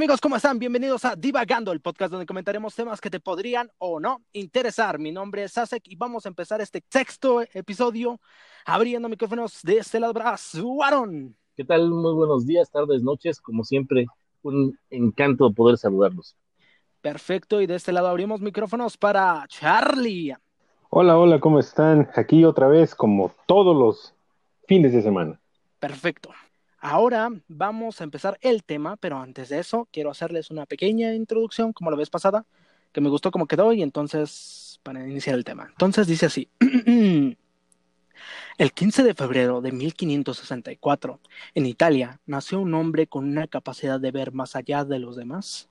amigos? ¿Cómo están? Bienvenidos a Divagando, el podcast donde comentaremos temas que te podrían o no interesar. Mi nombre es Sasek y vamos a empezar este sexto episodio abriendo micrófonos de este lado. Aaron. ¿Qué tal? Muy buenos días, tardes, noches. Como siempre, un encanto poder saludarlos. Perfecto, y de este lado abrimos micrófonos para Charlie. Hola, hola, ¿cómo están? Aquí otra vez, como todos los fines de semana. Perfecto. Ahora vamos a empezar el tema, pero antes de eso quiero hacerles una pequeña introducción, como la vez pasada, que me gustó como quedó y entonces para iniciar el tema. Entonces dice así. El 15 de febrero de 1564, en Italia, nació un hombre con una capacidad de ver más allá de los demás.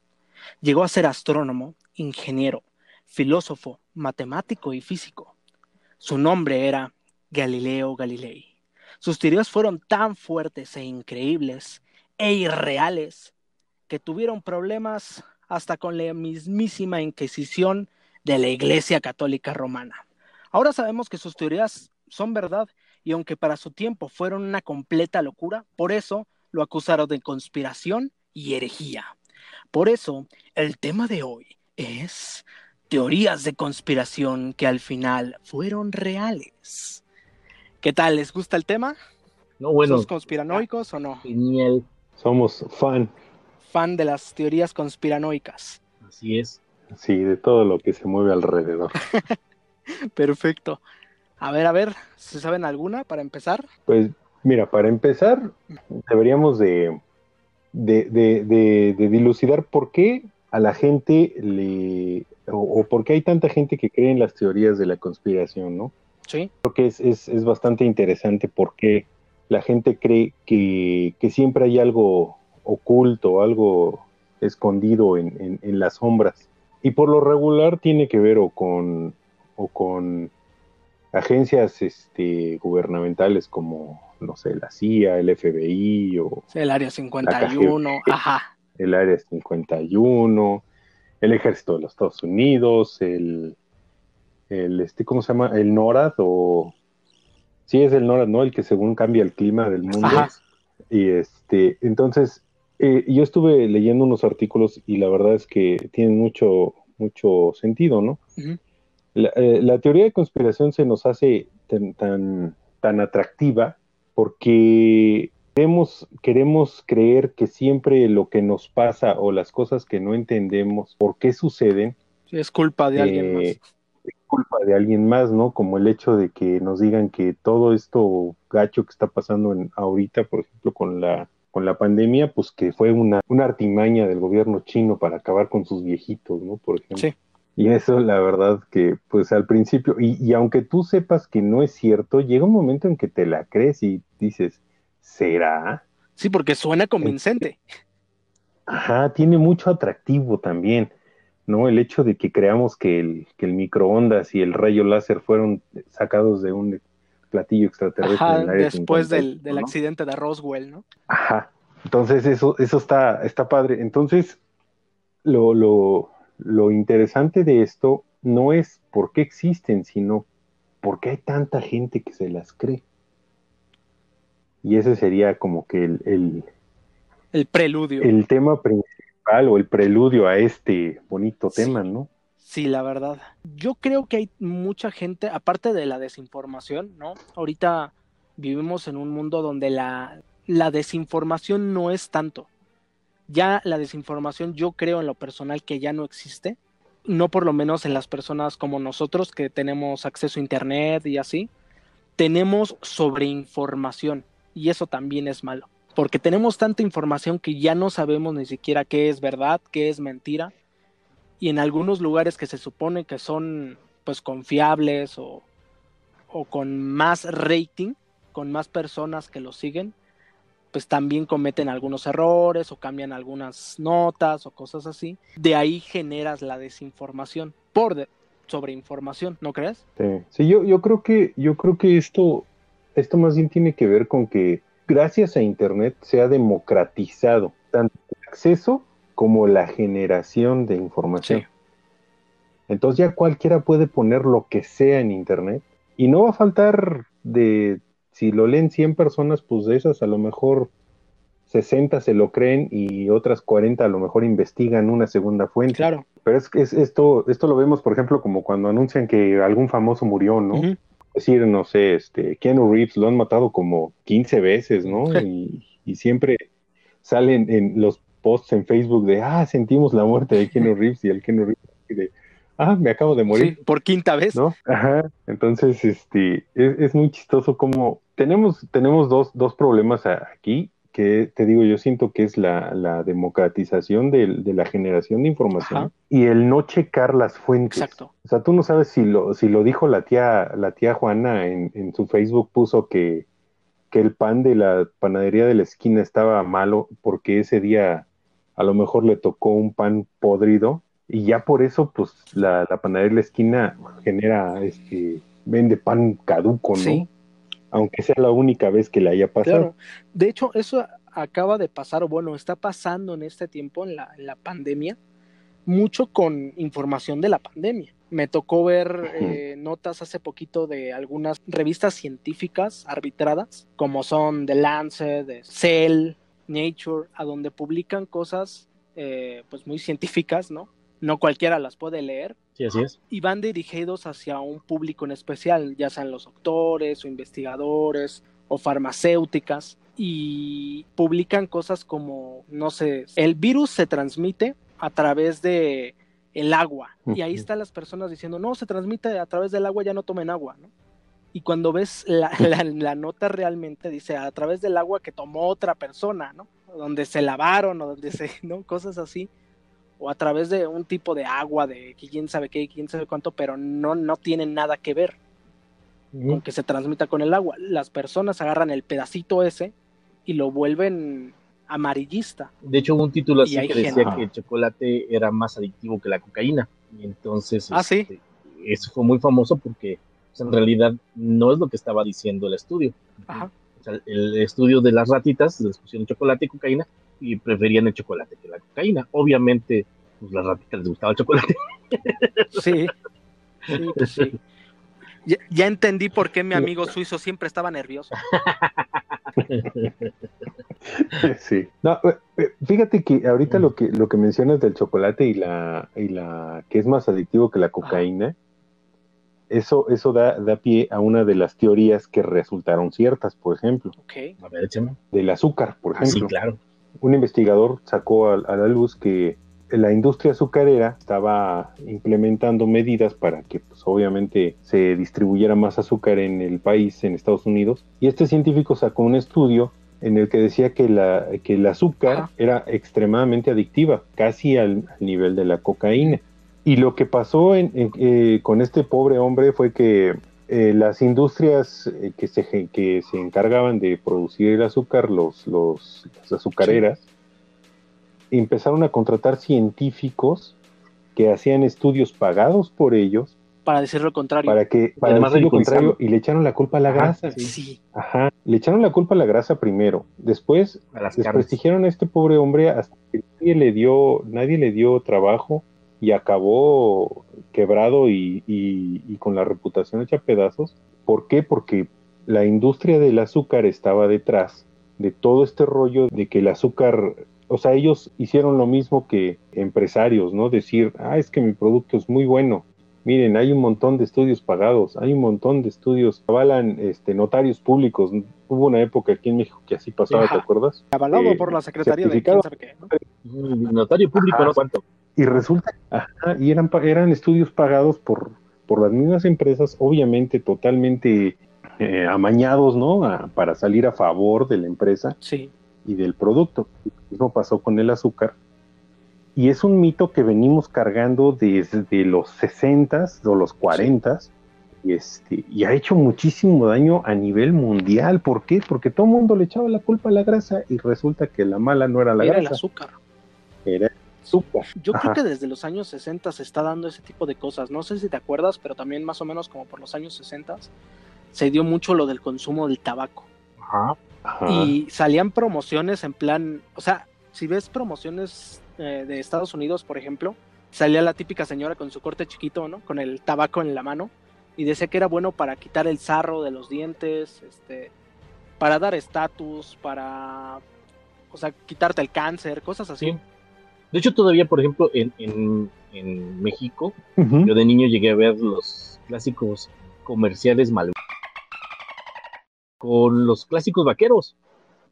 Llegó a ser astrónomo, ingeniero, filósofo, matemático y físico. Su nombre era Galileo Galilei. Sus teorías fueron tan fuertes e increíbles e irreales que tuvieron problemas hasta con la mismísima Inquisición de la Iglesia Católica Romana. Ahora sabemos que sus teorías son verdad y aunque para su tiempo fueron una completa locura, por eso lo acusaron de conspiración y herejía. Por eso, el tema de hoy es teorías de conspiración que al final fueron reales. ¿Qué tal? ¿Les gusta el tema? No, bueno. ¿Sos conspiranoicos o no? Genial. Somos fan. Fan de las teorías conspiranoicas. Así es. Sí, de todo lo que se mueve alrededor. Perfecto. A ver, a ver, ¿se saben alguna para empezar? Pues mira, para empezar, deberíamos de, de, de, de dilucidar por qué a la gente le... O, o por qué hay tanta gente que cree en las teorías de la conspiración, ¿no? Sí. Creo que es, es, es bastante interesante porque la gente cree que, que, siempre hay algo oculto, algo escondido en, en, en, las sombras. Y por lo regular tiene que ver o con, o con agencias este, gubernamentales como, no sé, la CIA, el FBI o... El Área 51, ajá. El Área 51, el Ejército de los Estados Unidos, el el este, ¿cómo se llama? El NORAD o sí es el NORAD, ¿no? El que según cambia el clima del mundo. Ajá. Y este, entonces, eh, yo estuve leyendo unos artículos y la verdad es que tienen mucho, mucho sentido, ¿no? Uh -huh. la, eh, la, teoría de conspiración se nos hace tan, tan, tan atractiva porque queremos, queremos creer que siempre lo que nos pasa o las cosas que no entendemos por qué suceden es culpa de eh, alguien más culpa de alguien más, ¿no? Como el hecho de que nos digan que todo esto gacho que está pasando en, ahorita, por ejemplo, con la con la pandemia, pues que fue una, una artimaña del gobierno chino para acabar con sus viejitos, ¿no? Por ejemplo. Sí. Y eso, la verdad, que pues al principio, y, y, aunque tú sepas que no es cierto, llega un momento en que te la crees y dices, ¿será? Sí, porque suena convincente. Ajá, tiene mucho atractivo también. ¿No? El hecho de que creamos que el, que el microondas y el rayo láser fueron sacados de un platillo extraterrestre. Ajá, en después 50, del, del ¿no? accidente de Roswell, ¿no? Ajá. Entonces, eso, eso está, está padre. Entonces, lo, lo, lo interesante de esto no es por qué existen, sino por qué hay tanta gente que se las cree. Y ese sería como que el, el, el preludio. El tema principal o el preludio a este bonito sí. tema, ¿no? Sí, la verdad. Yo creo que hay mucha gente, aparte de la desinformación, ¿no? Ahorita vivimos en un mundo donde la, la desinformación no es tanto. Ya la desinformación yo creo en lo personal que ya no existe. No por lo menos en las personas como nosotros que tenemos acceso a Internet y así. Tenemos sobreinformación y eso también es malo. Porque tenemos tanta información que ya no sabemos ni siquiera qué es verdad, qué es mentira y en algunos lugares que se supone que son pues confiables o, o, con más rating, con más personas que lo siguen, pues también cometen algunos errores o cambian algunas notas o cosas así. De ahí generas la desinformación por de, sobreinformación, ¿no crees? Sí, sí yo, yo creo que yo creo que esto esto más bien tiene que ver con que gracias a internet se ha democratizado tanto el acceso como la generación de información. Sí. Entonces ya cualquiera puede poner lo que sea en Internet y no va a faltar de, si lo leen 100 personas, pues de esas a lo mejor 60 se lo creen y otras 40 a lo mejor investigan una segunda fuente. Claro. Pero es que es, esto, esto lo vemos, por ejemplo, como cuando anuncian que algún famoso murió, ¿no? Decir, no sé, este, Keanu Reeves lo han matado como 15 veces, ¿no? Y, y siempre salen en los posts en Facebook de, ah, sentimos la muerte de Keanu Reeves y el Keanu Reeves de, ah, me acabo de morir. Sí, por quinta vez. ¿no? Ajá. Entonces, este, es, es muy chistoso como tenemos, tenemos dos, dos problemas aquí que te digo, yo siento que es la, la democratización del- de, la generación de información Ajá. y el no checar las fuentes. Exacto. O sea, tú no sabes si lo, si lo dijo la tía, la tía Juana en, en su Facebook, puso que, que el pan de la panadería de la esquina estaba malo porque ese día a lo mejor le tocó un pan podrido y ya por eso, pues, la, la panadería de la esquina genera, este, vende pan caduco, ¿no? Sí. Aunque sea la única vez que le haya pasado. Claro. De hecho, eso acaba de pasar, o bueno, está pasando en este tiempo, en la, en la pandemia, mucho con información de la pandemia. Me tocó ver eh, notas hace poquito de algunas revistas científicas arbitradas, como son The Lancet, de Cell, Nature, a donde publican cosas eh, pues muy científicas, ¿no? No cualquiera las puede leer, Sí, así es. y van dirigidos hacia un público en especial, ya sean los doctores o investigadores o farmacéuticas, y publican cosas como, no sé, el virus se transmite a través de el agua, y ahí están las personas diciendo, no, se transmite a través del agua, ya no tomen agua, ¿no? Y cuando ves la, la- la nota realmente dice a través del agua que tomó otra persona, ¿no? Donde se lavaron o donde se, ¿no? Cosas así o a través de un tipo de agua, de quién sabe qué, quién sabe cuánto, pero no, no tienen nada que ver con que se transmita con el agua. Las personas agarran el pedacito ese y lo vuelven amarillista. De hecho, hubo un título así que decía que el chocolate era más adictivo que la cocaína. Y entonces, Ah, sí. este, eso fue muy famoso porque pues, en realidad no es lo que estaba diciendo el estudio. Ajá. O sea, el estudio de las ratitas les pusieron chocolate y cocaína y preferían el chocolate que la cocaína. Obviamente, pues las ratitas les gustaba el chocolate. Sí. Sí, pues sí. Ya, ya entendí por qué mi amigo suizo siempre estaba nervioso. Sí. No, eh, eh, fíjate que ahorita lo que lo que mencionas del chocolate y la y la que es más adictivo que la cocaína, eso eso da da pie a una de las teorías que resultaron ciertas, por ejemplo, Ok. A ver, échame. del azúcar, por Ah, sí, ejemplo. claro. Un investigador sacó a, a la luz que la industria azucarera estaba implementando medidas para que pues, obviamente se distribuyera más azúcar en el país, en Estados Unidos, y este científico sacó un estudio en el que decía que, la, que el azúcar Ajá. era extremadamente adictiva, casi al, al nivel de la cocaína. Y lo que pasó en- en- eh, con este pobre hombre fue que eh, las industrias eh, que, se, que se encargaban de producir el azúcar, los, los, las azucareras, empezaron a contratar científicos que hacían estudios pagados por ellos Para decir lo contrario. para que para además decir lo contrario y le echaron la culpa a la Ajá, grasa. sí. Sí. Ajá, le echaron la culpa a la grasa primero, después A las carnes. desprestigiaron a este pobre hombre hasta que nadie le dio, nadie le dio trabajo y acabó quebrado y, y- y con la reputación hecha pedazos. ¿Por qué? Porque la industria del azúcar estaba detrás de todo este rollo de que el azúcar, o sea, ellos hicieron lo mismo que empresarios, ¿no? Decir, ah, es que mi producto es muy bueno. Miren, hay un montón de estudios pagados, hay un montón de estudios, avalan este, notarios públicos. Hubo una época aquí en México que así pasaba, Ajá. ¿te acuerdas? Avalado Eh, por la Secretaría de quién certificado. sabe qué. ¿no? Mm, Notario público, Ajá. no cuánto. Y resulta, ajá, y eran, eran estudios pagados por, por las mismas empresas, obviamente totalmente eh, amañados, ¿no? A- para salir a favor de la empresa Sí. y del producto. Lo mismo pasó con el azúcar. Y es un mito que venimos cargando desde los 60s o los 40s. Y, este, y ha hecho muchísimo daño a nivel mundial. ¿Por qué? Porque todo el mundo le echaba la culpa a la grasa y resulta que la mala no era la Era el grasa, azúcar. era el azúcar. Yo Ajá. creo que desde los años 60 se está dando ese tipo de cosas. No sé si te acuerdas, pero también más o menos como por los años 60 se dio mucho lo del consumo del tabaco. Ajá. Ajá. Y salían promociones en plan, o sea, si ves promociones eh, de Estados Unidos, por ejemplo, salía la típica señora con su corte chiquito, ¿no? Con el tabaco en la mano y decía que era bueno para quitar el sarro de los dientes, este, para dar estatus, para o sea, quitarte el cáncer, cosas así. Sí. De hecho, todavía, por ejemplo, en, en, en México, yo de niño llegué a ver los clásicos comerciales mal con los clásicos vaqueros.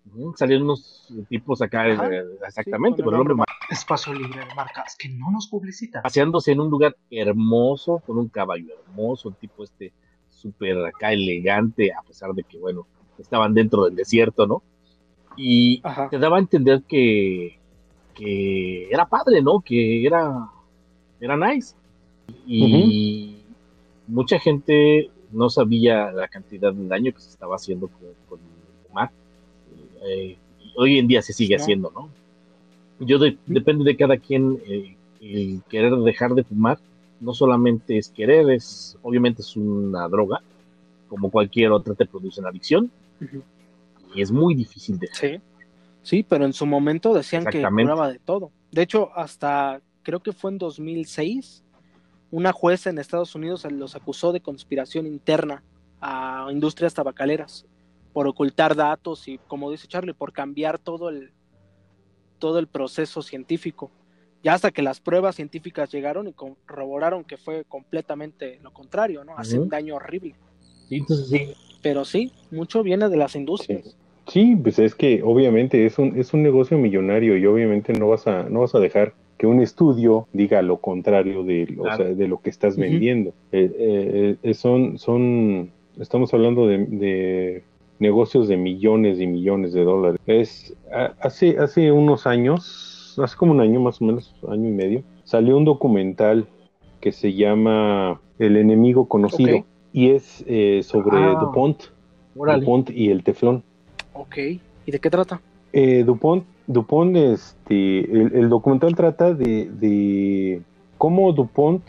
Ujú, Salían unos tipos acá, Ajá, eh, exactamente, sí, el hombre Espacio libre de marcas que no nos publicitan. paseándose en un lugar hermoso, con un caballo hermoso, un tipo este súper acá elegante, a pesar de que, bueno, estaban dentro del desierto, ¿no? Y Ajá. te daba a entender que, que era padre, ¿no? Que era, era nice. Y mucha gente no sabía la cantidad de daño que se estaba haciendo con, con el fumar. Eh, hoy en día se sigue haciendo, ¿no? Yo de- depende de cada quien eh, el querer dejar de fumar. No solamente es querer, es obviamente es una droga, como cualquier otra te produce una adicción y es muy difícil dejar. Sí. Sí, pero en su momento decían que curaba de todo. De hecho, hasta creo que fue en 2006, una jueza en Estados Unidos los acusó de conspiración interna a industrias tabacaleras por ocultar datos y, como dice Charlie, por cambiar todo el todo el proceso científico. Ya hasta que las pruebas científicas llegaron y corroboraron que fue completamente lo contrario, ¿no? Hace un daño horrible. Sí, entonces sí, Pero sí, mucho viene de las industrias. Sí, pues es que obviamente es un, es un negocio millonario y obviamente no vas a, no vas a dejar que un estudio diga lo contrario de, lo- o Claro. sea, de lo que estás vendiendo. Eh, eh, eh, son, son, estamos hablando de, de negocios de millones y millones de dólares. Es, hace, hace unos años, hace como un año más o menos, año y medio, salió un documental que se llama El enemigo conocido y es eh, sobre Ah. DuPont. DuPont y el teflón. Ok. ¿Y de qué trata? Eh, Dupont, Dupont, este, el, el documental trata de, de cómo Dupont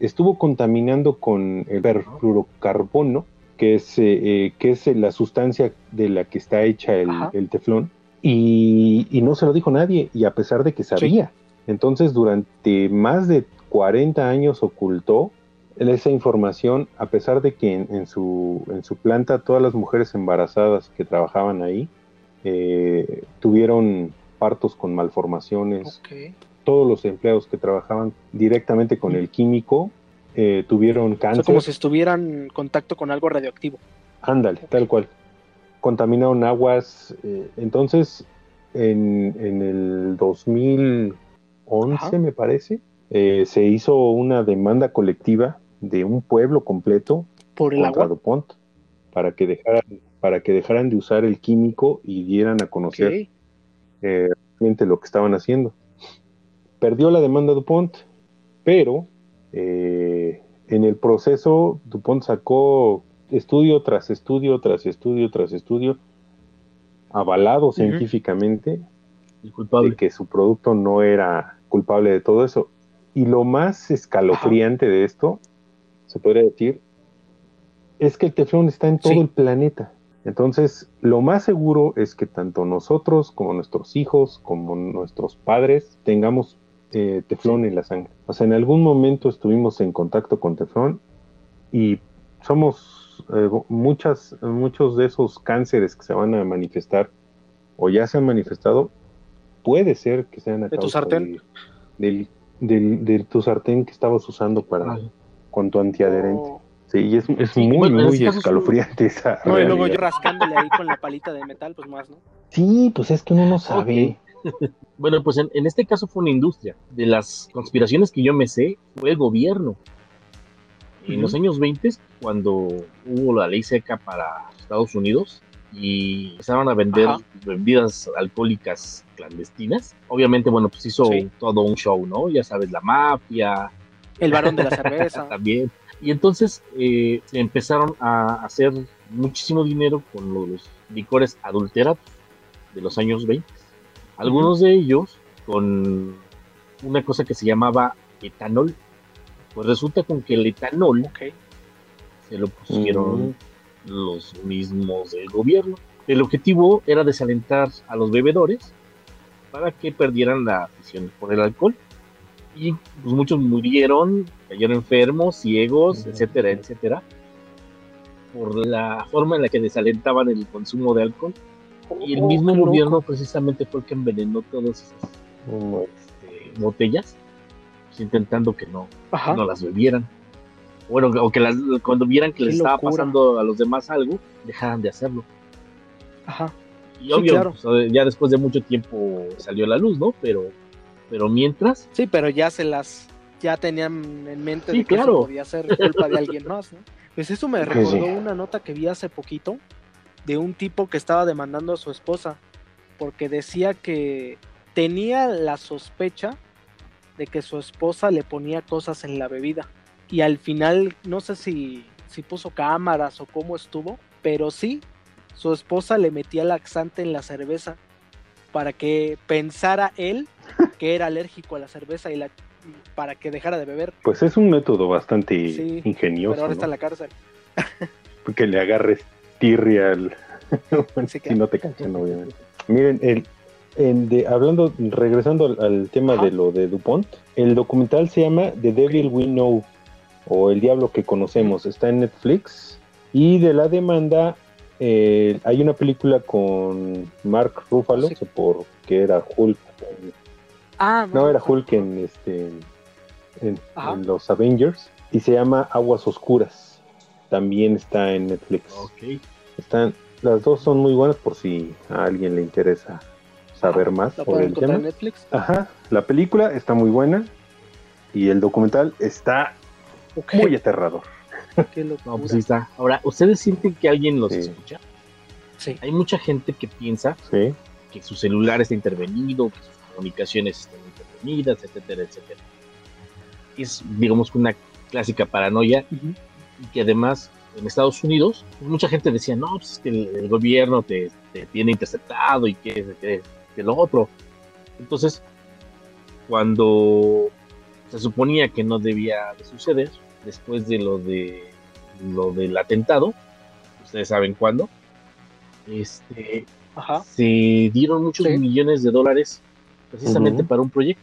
estuvo contaminando con el perfluorocarbono, que es, eh, eh, que es la sustancia de la que está hecha el teflón, y, y no se lo dijo nadie, y a pesar de que sabía. Entonces, durante más de 40 años ocultó esa información, a pesar de que en, en su, en su planta todas las mujeres embarazadas que trabajaban ahí eh, tuvieron partos con malformaciones, todos los empleados que trabajaban directamente con el químico eh, tuvieron O sea, cáncer. como si estuvieran en contacto con algo radioactivo. Ándale, tal cual. Contaminaron aguas. eh, entonces, en, en el 2011, Ajá. me parece, eh, se hizo una demanda colectiva de un pueblo completo Por el contra agua. DuPont para que dejaran para que dejaran de usar el químico y dieran a conocer eh, realmente lo que estaban haciendo. Perdió la demanda DuPont, pero eh, en el proceso DuPont sacó estudio tras estudio, tras estudio, tras estudio, avalado científicamente culpable. de que su producto no era culpable de todo eso. Y lo más escalofriante de esto, se podría decir, es que el teflón está en todo Sí. el planeta. Entonces, lo más seguro es que tanto nosotros como nuestros hijos, como nuestros padres, tengamos eh, teflón en la sangre. O sea, en algún momento estuvimos en contacto con teflón y somos eh, muchas, muchos de esos cánceres que se van a manifestar o ya se han manifestado, puede ser que sean a ¿De tu sartén? de- del, del, de tu sartén que estabas usando para Órale. Con tu antiadherente. Oh. Sí, y es, es Sí, muy, bueno, muy es un- escalofriante esa No, y luego realidad. yo rascándole ahí con la palita de metal, pues más, ¿no? Sí, pues es que uno no sabe. Bueno, pues en, en este caso fue una industria. De las conspiraciones que yo me sé, fue el gobierno. En los años 20, cuando hubo la ley seca para Estados Unidos y empezaron a vender Ajá. bebidas alcohólicas clandestinas, obviamente, bueno, pues hizo Sí. todo un show, ¿no? Ya sabes, la mafia, El varón de la cerveza. también. Y entonces eh, se empezaron a hacer muchísimo dinero con los licores adulterados de los años 20. Algunos de ellos con una cosa que se llamaba etanol. Pues resulta con que el etanol ok. se lo pusieron los mismos del gobierno. El objetivo era desalentar a los bebedores para que perdieran la afición por el alcohol. Y pues muchos murieron, cayeron enfermos, ciegos, Ujú. etcétera, etcétera, por la forma en la que desalentaban el consumo de alcohol. Y el Oh, mismo loco. gobierno precisamente fue el que envenenó todas esas este, botellas, pues, intentando que no, no las bebieran. Bueno, o que las, cuando vieran que les estaba pasando a los demás algo, dejaran de hacerlo. Ajá. Y Sí, obvio, claro. pues, ya después de mucho tiempo salió a la luz, ¿no? Pero, pero mientras, Sí, pero ya se las, ya tenían en mente Sí, de que eso claro. podía ser culpa de alguien más, ¿no? Pues eso me Sí, recordó sí. una nota que vi hace poquito de un tipo que estaba demandando a su esposa porque decía que tenía la sospecha de que su esposa le ponía cosas en la bebida y al final no sé si, si puso cámaras o cómo estuvo, pero sí, su esposa le metía laxante en la cerveza para que pensara él que era alérgico a la cerveza y la para que dejara de beber, Pues es un método bastante Sí, ingenioso, pero ahora está en la cárcel. Que le agarres tirria al... Sí, si no te cachan, obviamente. Miren, el, en de, hablando, regresando al, al tema Ajá. de lo de DuPont, el documental se llama The Devil We Know, o El Diablo que Conocemos, está en Netflix. Y de la demanda, eh, hay una película con Mark Ruffalo, Sí. por que era Hulk. Ah, No, era Hulk en, este, en, los Avengers, y se llama Aguas Oscuras. También está en Netflix. Están, las dos son muy buenas por si a alguien le interesa saber más ¿Lo sobre el tema. en Netflix? Ajá, la película está muy buena y el documental está muy aterrador. qué locura. No, pues sí está. Ahora, ¿ustedes sienten que alguien los Sí. escucha? Sí. Hay mucha gente que piensa Sí, que su celular está intervenido, que sus comunicaciones están intervenidas, etcétera, etcétera. Es, digamos, una clásica paranoia y que además en Estados Unidos pues, mucha gente decía, no, pues es que el, el gobierno te, te tiene interceptado y que, que, que lo otro. Entonces, cuando se suponía que no debía de suceder, después de lo de lo del atentado, ustedes saben cuándo, este, Ajá. se dieron muchos Sí. millones de dólares precisamente para un proyecto.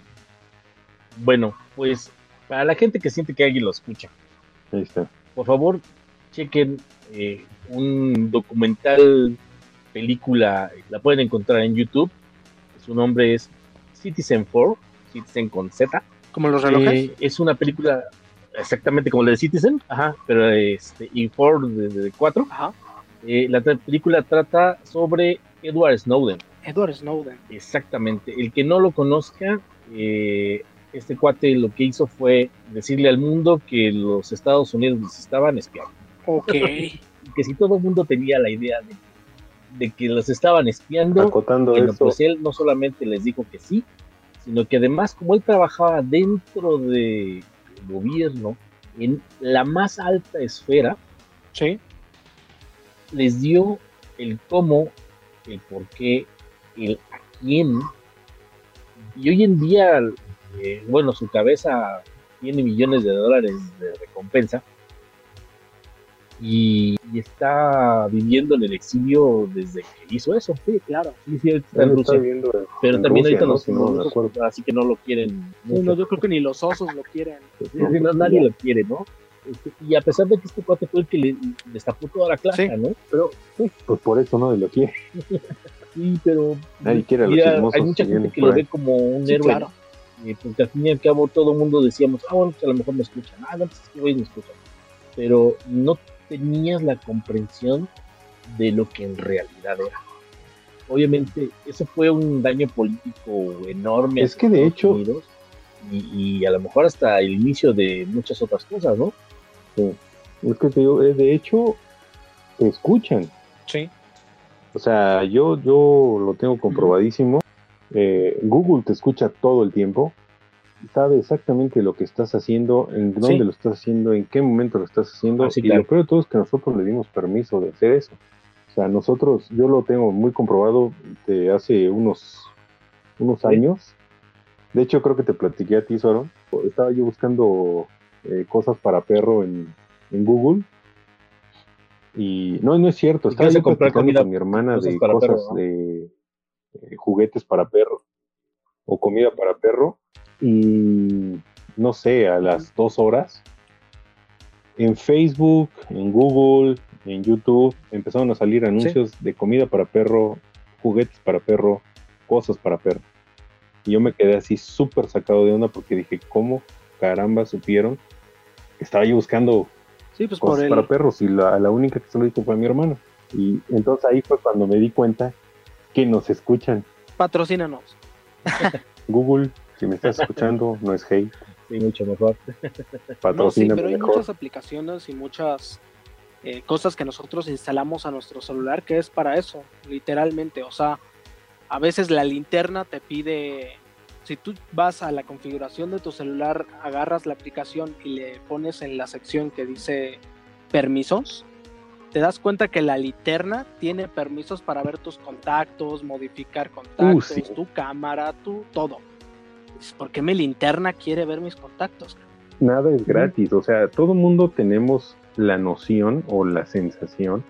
Bueno, pues para la gente que siente que alguien lo escucha, ahí está. por favor, chequen eh, un documental, película, la pueden encontrar en YouTube. Su nombre es Citizen 4, Citizen con Z. Como los relojes. Eh, es una película exactamente como la de Citizen, ajá, pero este, y 4 de, de 4. Ajá. Eh, la película trata sobre Edward Snowden. Edward Snowden. Exactamente. El que no lo conozca, eh, este cuate lo que hizo fue decirle al mundo que los Estados Unidos los estaban espiando. Ok. Que si todo el mundo tenía la idea de, de que los estaban espiando, Acotando bueno, eso, pues él no solamente les dijo que sí, sino que además, como él trabajaba dentro del gobierno, en la más alta esfera, sí. les dio el cómo, el por qué, el a quién. Y hoy en día, eh, bueno, su cabeza tiene millones de dólares de recompensa y, y está viviendo en el exilio desde que hizo eso. Sí, claro. Sí, sí, está en Rusia. viviendo en- Pero en también Rusia, ahorita ¿no? los, Si no me los- acuerdo. así que no lo quieren. Sí, mucho. no, yo creo que ni los osos lo quieren. Sí, sí, no, nadie lo quiere, ¿no? Este, Y a pesar de que este cuate fue el que le destapó toda la clase, Sí. ¿no? Pero Pues por eso no lo quiere. sí, pero Nadie quiere a los mira, chismosos hay mucha gente que lo ve como un Sí, héroe. claro. eh, porque al fin y al cabo todo el mundo decíamos, ah, bueno, pues a lo mejor me escuchan, ah, no, pues es que güey me escuchan. Pero no tenías la comprensión de lo que en realidad era. Obviamente, eso fue un daño político enorme. Es que de hecho- Unidos, y, y a lo mejor hasta el inicio de muchas otras cosas, ¿no? Es que te digo, de hecho, te escuchan. Sí. O sea, yo, yo lo tengo comprobadísimo. Eh, Google te escucha todo el tiempo. Sabe exactamente lo que estás haciendo, en dónde Sí. lo estás haciendo, en qué momento lo estás haciendo. Ah, y claro. lo peor de todo es que nosotros le dimos permiso de hacer eso. O sea, nosotros, yo lo tengo muy comprobado de hace unos, unos Sí. años. De hecho, creo que te platiqué a ti, Suaro. Estaba yo buscando eh, cosas para perro en, en Google. Y no, no es cierto. ¿Y Estaba yo comprar comida? con mi hermana Cosas de para cosas perro, ¿no? de eh, juguetes para perro o comida para perro. Y no sé, a las dos horas en Facebook, en Google, en YouTube empezaron a salir anuncios de comida para perro juguetes para perro, cosas para perro. Y yo me quedé así súper sacado de onda porque dije, ¿cómo caramba supieron que estaba yo buscando Sí, pues por cosas el... para perros? Y la, la única que se lo dijo fue mi hermana. Y entonces ahí fue cuando me di cuenta que nos escuchan. Patrocínanos. Google, si me estás escuchando, no es hate, Sí, mucho mejor. No, sí, pero hay mejor. muchas aplicaciones y muchas eh, cosas que nosotros instalamos a nuestro celular que es para eso, literalmente. O sea, a veces la linterna te pide, si tú vas a la configuración de tu celular, agarras la aplicación y le pones en la sección que dice permisos, te das cuenta que la linterna tiene permisos para ver tus contactos, modificar contactos, Uh, sí. tu cámara, tu todo. ¿Por qué mi linterna quiere ver mis contactos? Nada es gratis, o sea, todo mundo tenemos la noción o la sensación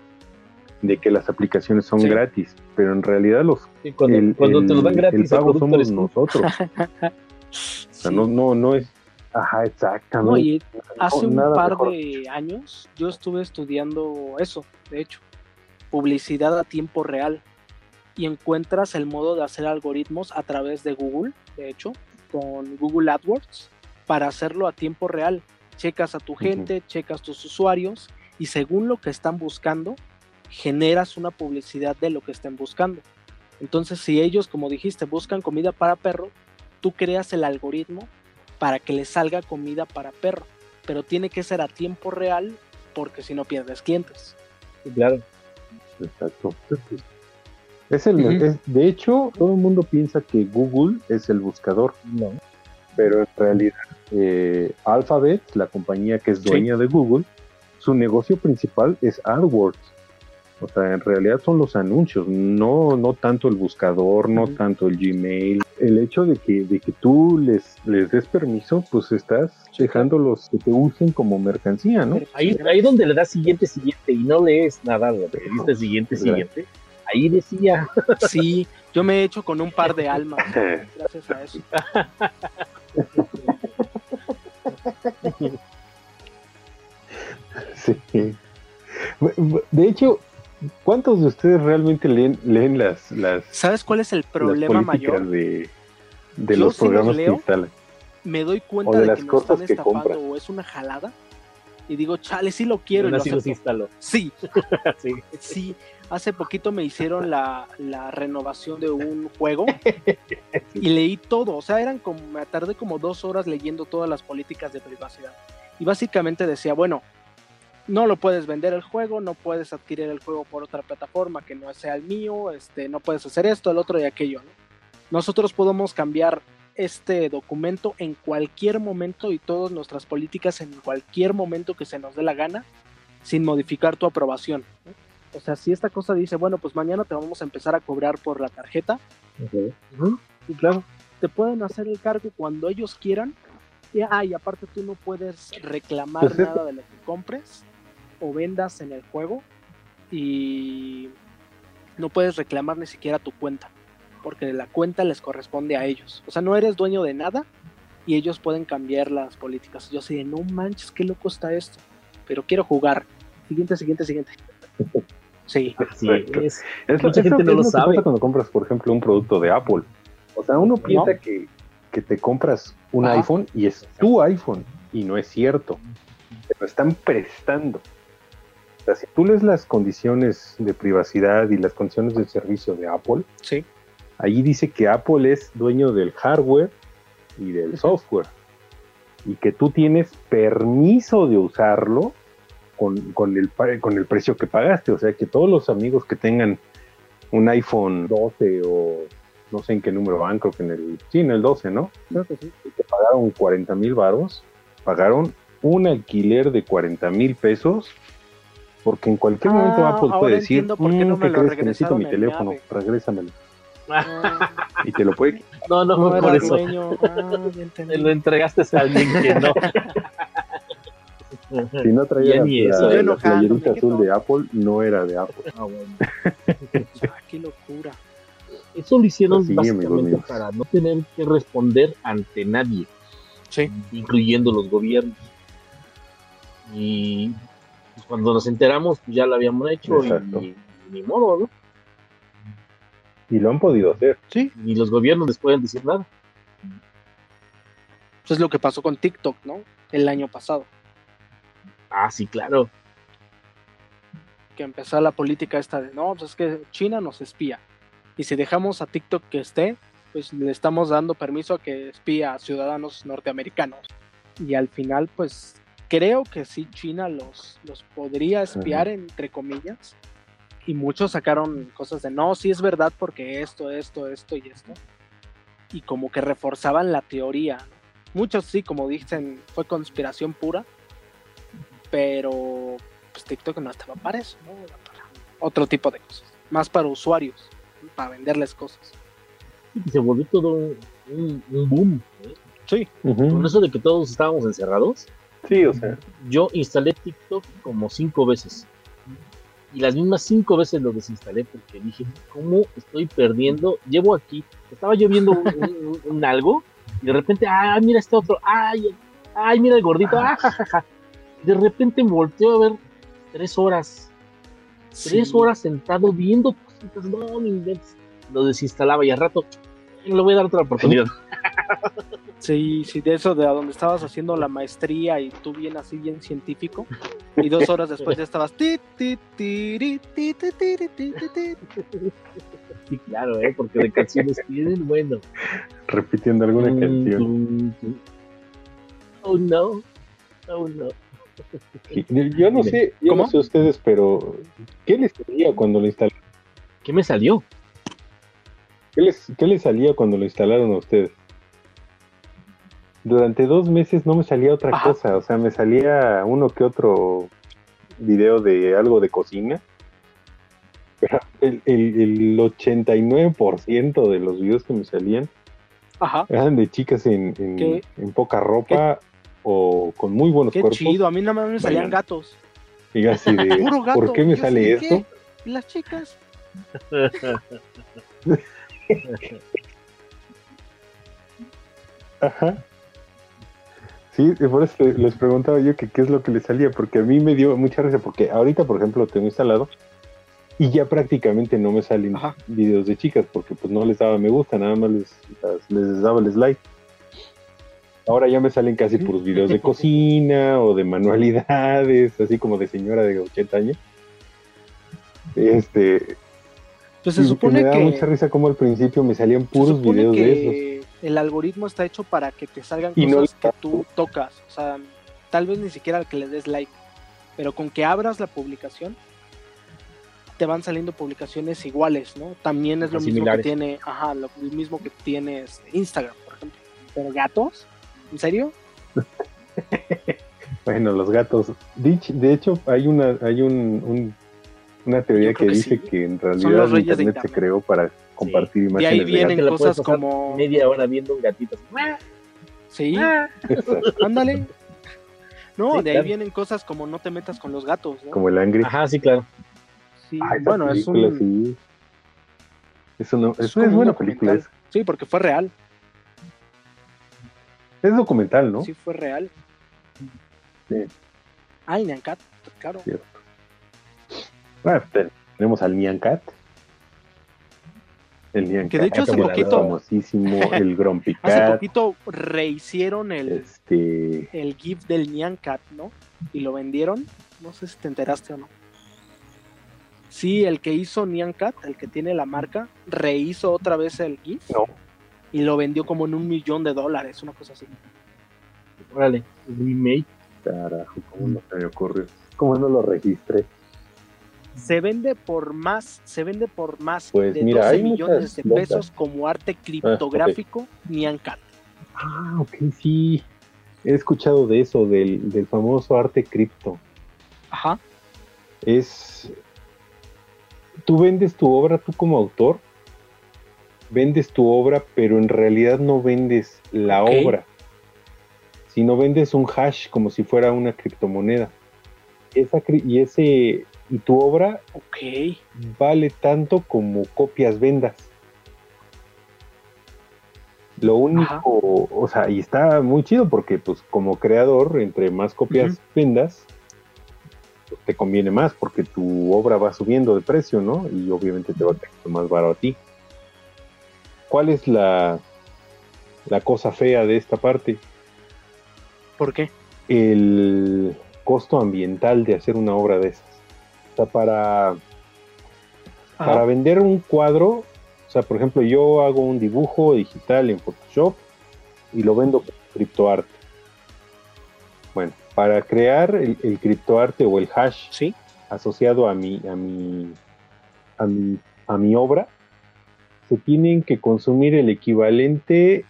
de que las aplicaciones son Sí. gratis, pero en realidad los Sí, cuando, el, cuando te los dan gratis, el pago somos nosotros. O sea, no, no, no es. Ajá, No, exactamente. y hace No, un par mejor. de años yo estuve estudiando eso, de hecho, publicidad a tiempo real. Y encuentras el modo de hacer algoritmos a través de Google, de hecho, con Google AdWords, para hacerlo a tiempo real. Checas a tu gente, checas tus usuarios y según lo que están buscando, generas una publicidad de lo que estén buscando. Entonces, si ellos, como dijiste, buscan comida para perro, tú creas el algoritmo para que le salga comida para perro, pero tiene que ser a tiempo real porque si no pierdes clientes. Claro. Exacto. Es el, es- de hecho, todo el mundo piensa que Google es el buscador, No. pero en realidad eh, Alphabet, la compañía que es Sí. dueña de Google, su negocio principal es AdWords. O sea, en realidad son los anuncios, no, no tanto el buscador, no tanto el Gmail. El hecho de que, de que tú les, les des permiso, pues estás dejándolos que te usen como mercancía, ¿no? Ahí, ahí donde le das siguiente, siguiente y no lees nada, lo que dice siguiente, siguiente, ahí decía, Sí, yo me he hecho con un par de almas gracias a eso. Sí. De hecho, ¿cuántos de ustedes realmente leen, leen las, las, ¿Sabes cuál es el problema políticas mayor? de, de los sí los programas que leo. instalan? Me doy O cuenta de de, las que me cosas están que compran. o es una jalada y digo, chale, sí lo quiero y lo acepto. instaló. Sí, Sí. sí. Hace poquito me hicieron la, la renovación de un juego y leí todo. O sea, eran como, me tardé como dos horas leyendo todas las políticas de privacidad. Y básicamente decía, bueno, no lo puedes vender el juego, no puedes adquirir el juego por otra plataforma que no sea el mío, este, no puedes hacer esto, el otro y aquello. ¿no? Nosotros podemos cambiar este documento en cualquier momento y todas nuestras políticas en cualquier momento que se nos dé la gana sin modificar tu aprobación. ¿no? O sea, si esta cosa dice, bueno, pues mañana te vamos a empezar a cobrar por la tarjeta, claro. te pueden hacer el cargo cuando ellos quieran. Y, ah, y aparte tú no puedes reclamar Pues es- nada de lo que compres o vendas en el juego y no puedes reclamar ni siquiera tu cuenta, porque la cuenta les corresponde a ellos. O sea, no eres dueño de nada y ellos pueden cambiar las políticas. Yo así de, no manches, qué loco está esto, pero quiero jugar. Siguiente, siguiente, siguiente. Sí, es. Es, Mucha eso gente no es lo sabe. pasa cuando compras, por ejemplo, un producto de Apple. O sea, uno piensa que, que te compras un Ajá. iPhone y es tu iPhone, y no es cierto. Te lo están prestando. O sea, si tú lees las condiciones de privacidad y las condiciones del servicio de Apple, sí. ahí dice que Apple es dueño del hardware y del software. Y que tú tienes permiso de usarlo con, con el, con el precio que pagaste. O sea que todos los amigos que tengan un iPhone 12 o no sé en qué número van, creo que en el, sí, en el 12, ¿no? Creo que sí. Y que pagaron 40 mil varos, pagaron un alquiler de 40 mil pesos, porque en cualquier Ah, momento Apple ahora puede decir, por qué "Mm, no me ¿qué lo crees que necesito mi teléfono, llave". regrésamelo. Ah, Y te lo puede No, no, no fue por eso. Ah, entendí. Lo entregaste a alguien que no. Si no traía Ya la, ni la- eso, la playerita ¿qué azul de? Apple, no era de Apple. Ah, bueno. Ah, qué locura. Eso lo hicieron Pues sí, básicamente para no tener que responder ante nadie, Sí. incluyendo los gobiernos. Y pues, cuando nos enteramos, pues ya lo habíamos hecho Exacto. y, ni modo, ¿no? Y lo han podido hacer. Sí, Ni los gobiernos les pueden decir nada. eso es lo que pasó con TikTok, ¿no? El año pasado, Ah, sí, claro. que empezó la política esta de, no, pues es que China nos espía. Y si dejamos a TikTok que esté, pues le estamos dando permiso a que espía a ciudadanos norteamericanos. Y al final, pues creo que sí China los, los podría espiar, entre comillas. Y muchos sacaron cosas de, no, sí es verdad porque esto, esto, esto y esto. Y como que reforzaban la teoría. Muchos sí, como dicen, fue conspiración pura. Pero pues TikTok no estaba para eso, ¿no? Era para otro tipo de cosas. Más para usuarios, para venderles cosas. Y se volvió todo un, un- un boom. ¿eh? Sí. Ujú. Con eso de que todos estábamos encerrados, Sí, o sea, yo instalé TikTok como cinco veces. Y las mismas cinco veces lo desinstalé porque dije, ¿cómo estoy perdiendo? Llevo aquí, estaba yo viendo un, un- un algo y de repente, ah, mira este otro, ay, ay, mira el gordito, ah, ja, ja, ja". De repente volteo a ver tres horas, tres horas sentado viendo cositas, no, inventes. Lo desinstalaba y al rato, le voy a dar otra oportunidad. Sí, sí, de eso de a donde estabas haciendo la maestría y tú bien así, bien científico. Y dos horas después ya estabas. ti, ti, tiri, ti, ti, tiri, ti, ti, ti. Sí, claro, ¿eh? porque de canciones tienen, bueno. repitiendo alguna Mm, canción. mm, mm. Oh no, oh no. Sí, Yo no sé, yo ¿Cómo? no sé ustedes, pero ¿qué les salía cuando lo instalaron? ¿Qué me salió? ¿Qué les, qué les salía cuando lo instalaron a ustedes? Durante dos meses no me salía otra Ajá. cosa, o sea, me salía uno que otro video de algo de cocina. Pero el, el, el 89% de los videos que me salían Ajá. eran de chicas en, en, Qué- en poca ropa o con muy buenos Qué cuerpos. chido. A mí nada más me salían Bailando. gatos. Y así de, gato. ¿por qué me sale esto? ¿qué? ¿Y las chicas? Ajá. Sí, por eso les preguntaba yo que qué es lo que les salía, porque a mí me dio mucha risa, porque ahorita, por ejemplo, lo tengo instalado y ya prácticamente no me salen Ajá. videos de chicas, porque pues no les daba me gusta, nada más les, les daba el slide. Ahora ya me salen casi puros videos de cocina o de manualidades, así como de señora de 80 años. Este, Pues se me supone daba que. mucha risa como al principio me salían puros videos de esos. El algoritmo está hecho para que te salgan Y cosas que tú tocas. O sea, tal vez ni siquiera que le des like. Pero con que abras la publicación, te van saliendo publicaciones iguales, ¿no? También es lo mismo que tiene, ajá, lo mismo que tiene este, Instagram, por ejemplo. Pero gatos, ¿en serio? Bueno, los gatos. De hecho, hay una, hay un, un- una teoría que que dice sí. que en realidad de Internet se Internet. creó para compartir De imágenes ahí de vienen cosas como. Media hora viendo un gatito. Sí, gatos. ándale. No, Sí, de ahí claro. vienen cosas como no te metas con los gatos, ¿no? Como el Angry. Ajá, sí, claro. Sí, Ah, bueno, es un. sí. Eso no, es es, como es un buena película. Sí, porque fue real. es documental, ¿no? Sí, fue real. Sí. Ah, el Nyan Cat, claro. Cierto. Ah, tenemos al Nyan Cat. El Nyan Que de hecho hace poquito- famosísimo, el Grumpy Hace Cat. poquito rehicieron el, Este, el GIF del Nyan Cat, ¿no? Y lo vendieron. No sé si te enteraste o no. Sí, el que hizo Nyan Cat, el que tiene la marca, rehizo otra vez el GIF no, y lo vendió como en un millón de dólares, una cosa así. Órale, remake. carajo, ¿cómo no se me ocurrió? ¿Cómo no lo registré? Se vende por más, se vende por más Pues de mira, 12 hay millones de pesos como arte criptográfico Nyan Cat. Ah, ok, sí. He escuchado de eso, del, del famoso arte cripto. Ajá. Es. Tú vendes tu obra, tú como autor, vendes tu obra, pero en realidad no vendes la Ok. obra, sino vendes un hash como si fuera una criptomoneda. Esa, y ese y tu obra Ok. vale tanto como copias vendas. Lo único, o sea, y está muy chido porque pues como creador, entre más copias vendas, pues, te conviene más porque tu obra va subiendo de precio, ¿no? Y obviamente te va a costar más barato a ti. ¿cuál es la, la cosa fea de esta parte? ¿Por qué? El costo ambiental de hacer una obra de esas. O sea, para, para vender un cuadro, o sea, por ejemplo, yo hago un dibujo digital en Photoshop y lo vendo como criptoarte. Bueno, para crear el, el criptoarte o el hash Sí. asociado a mi, a mi, a mi, a mi obra, se tienen que consumir el equivalente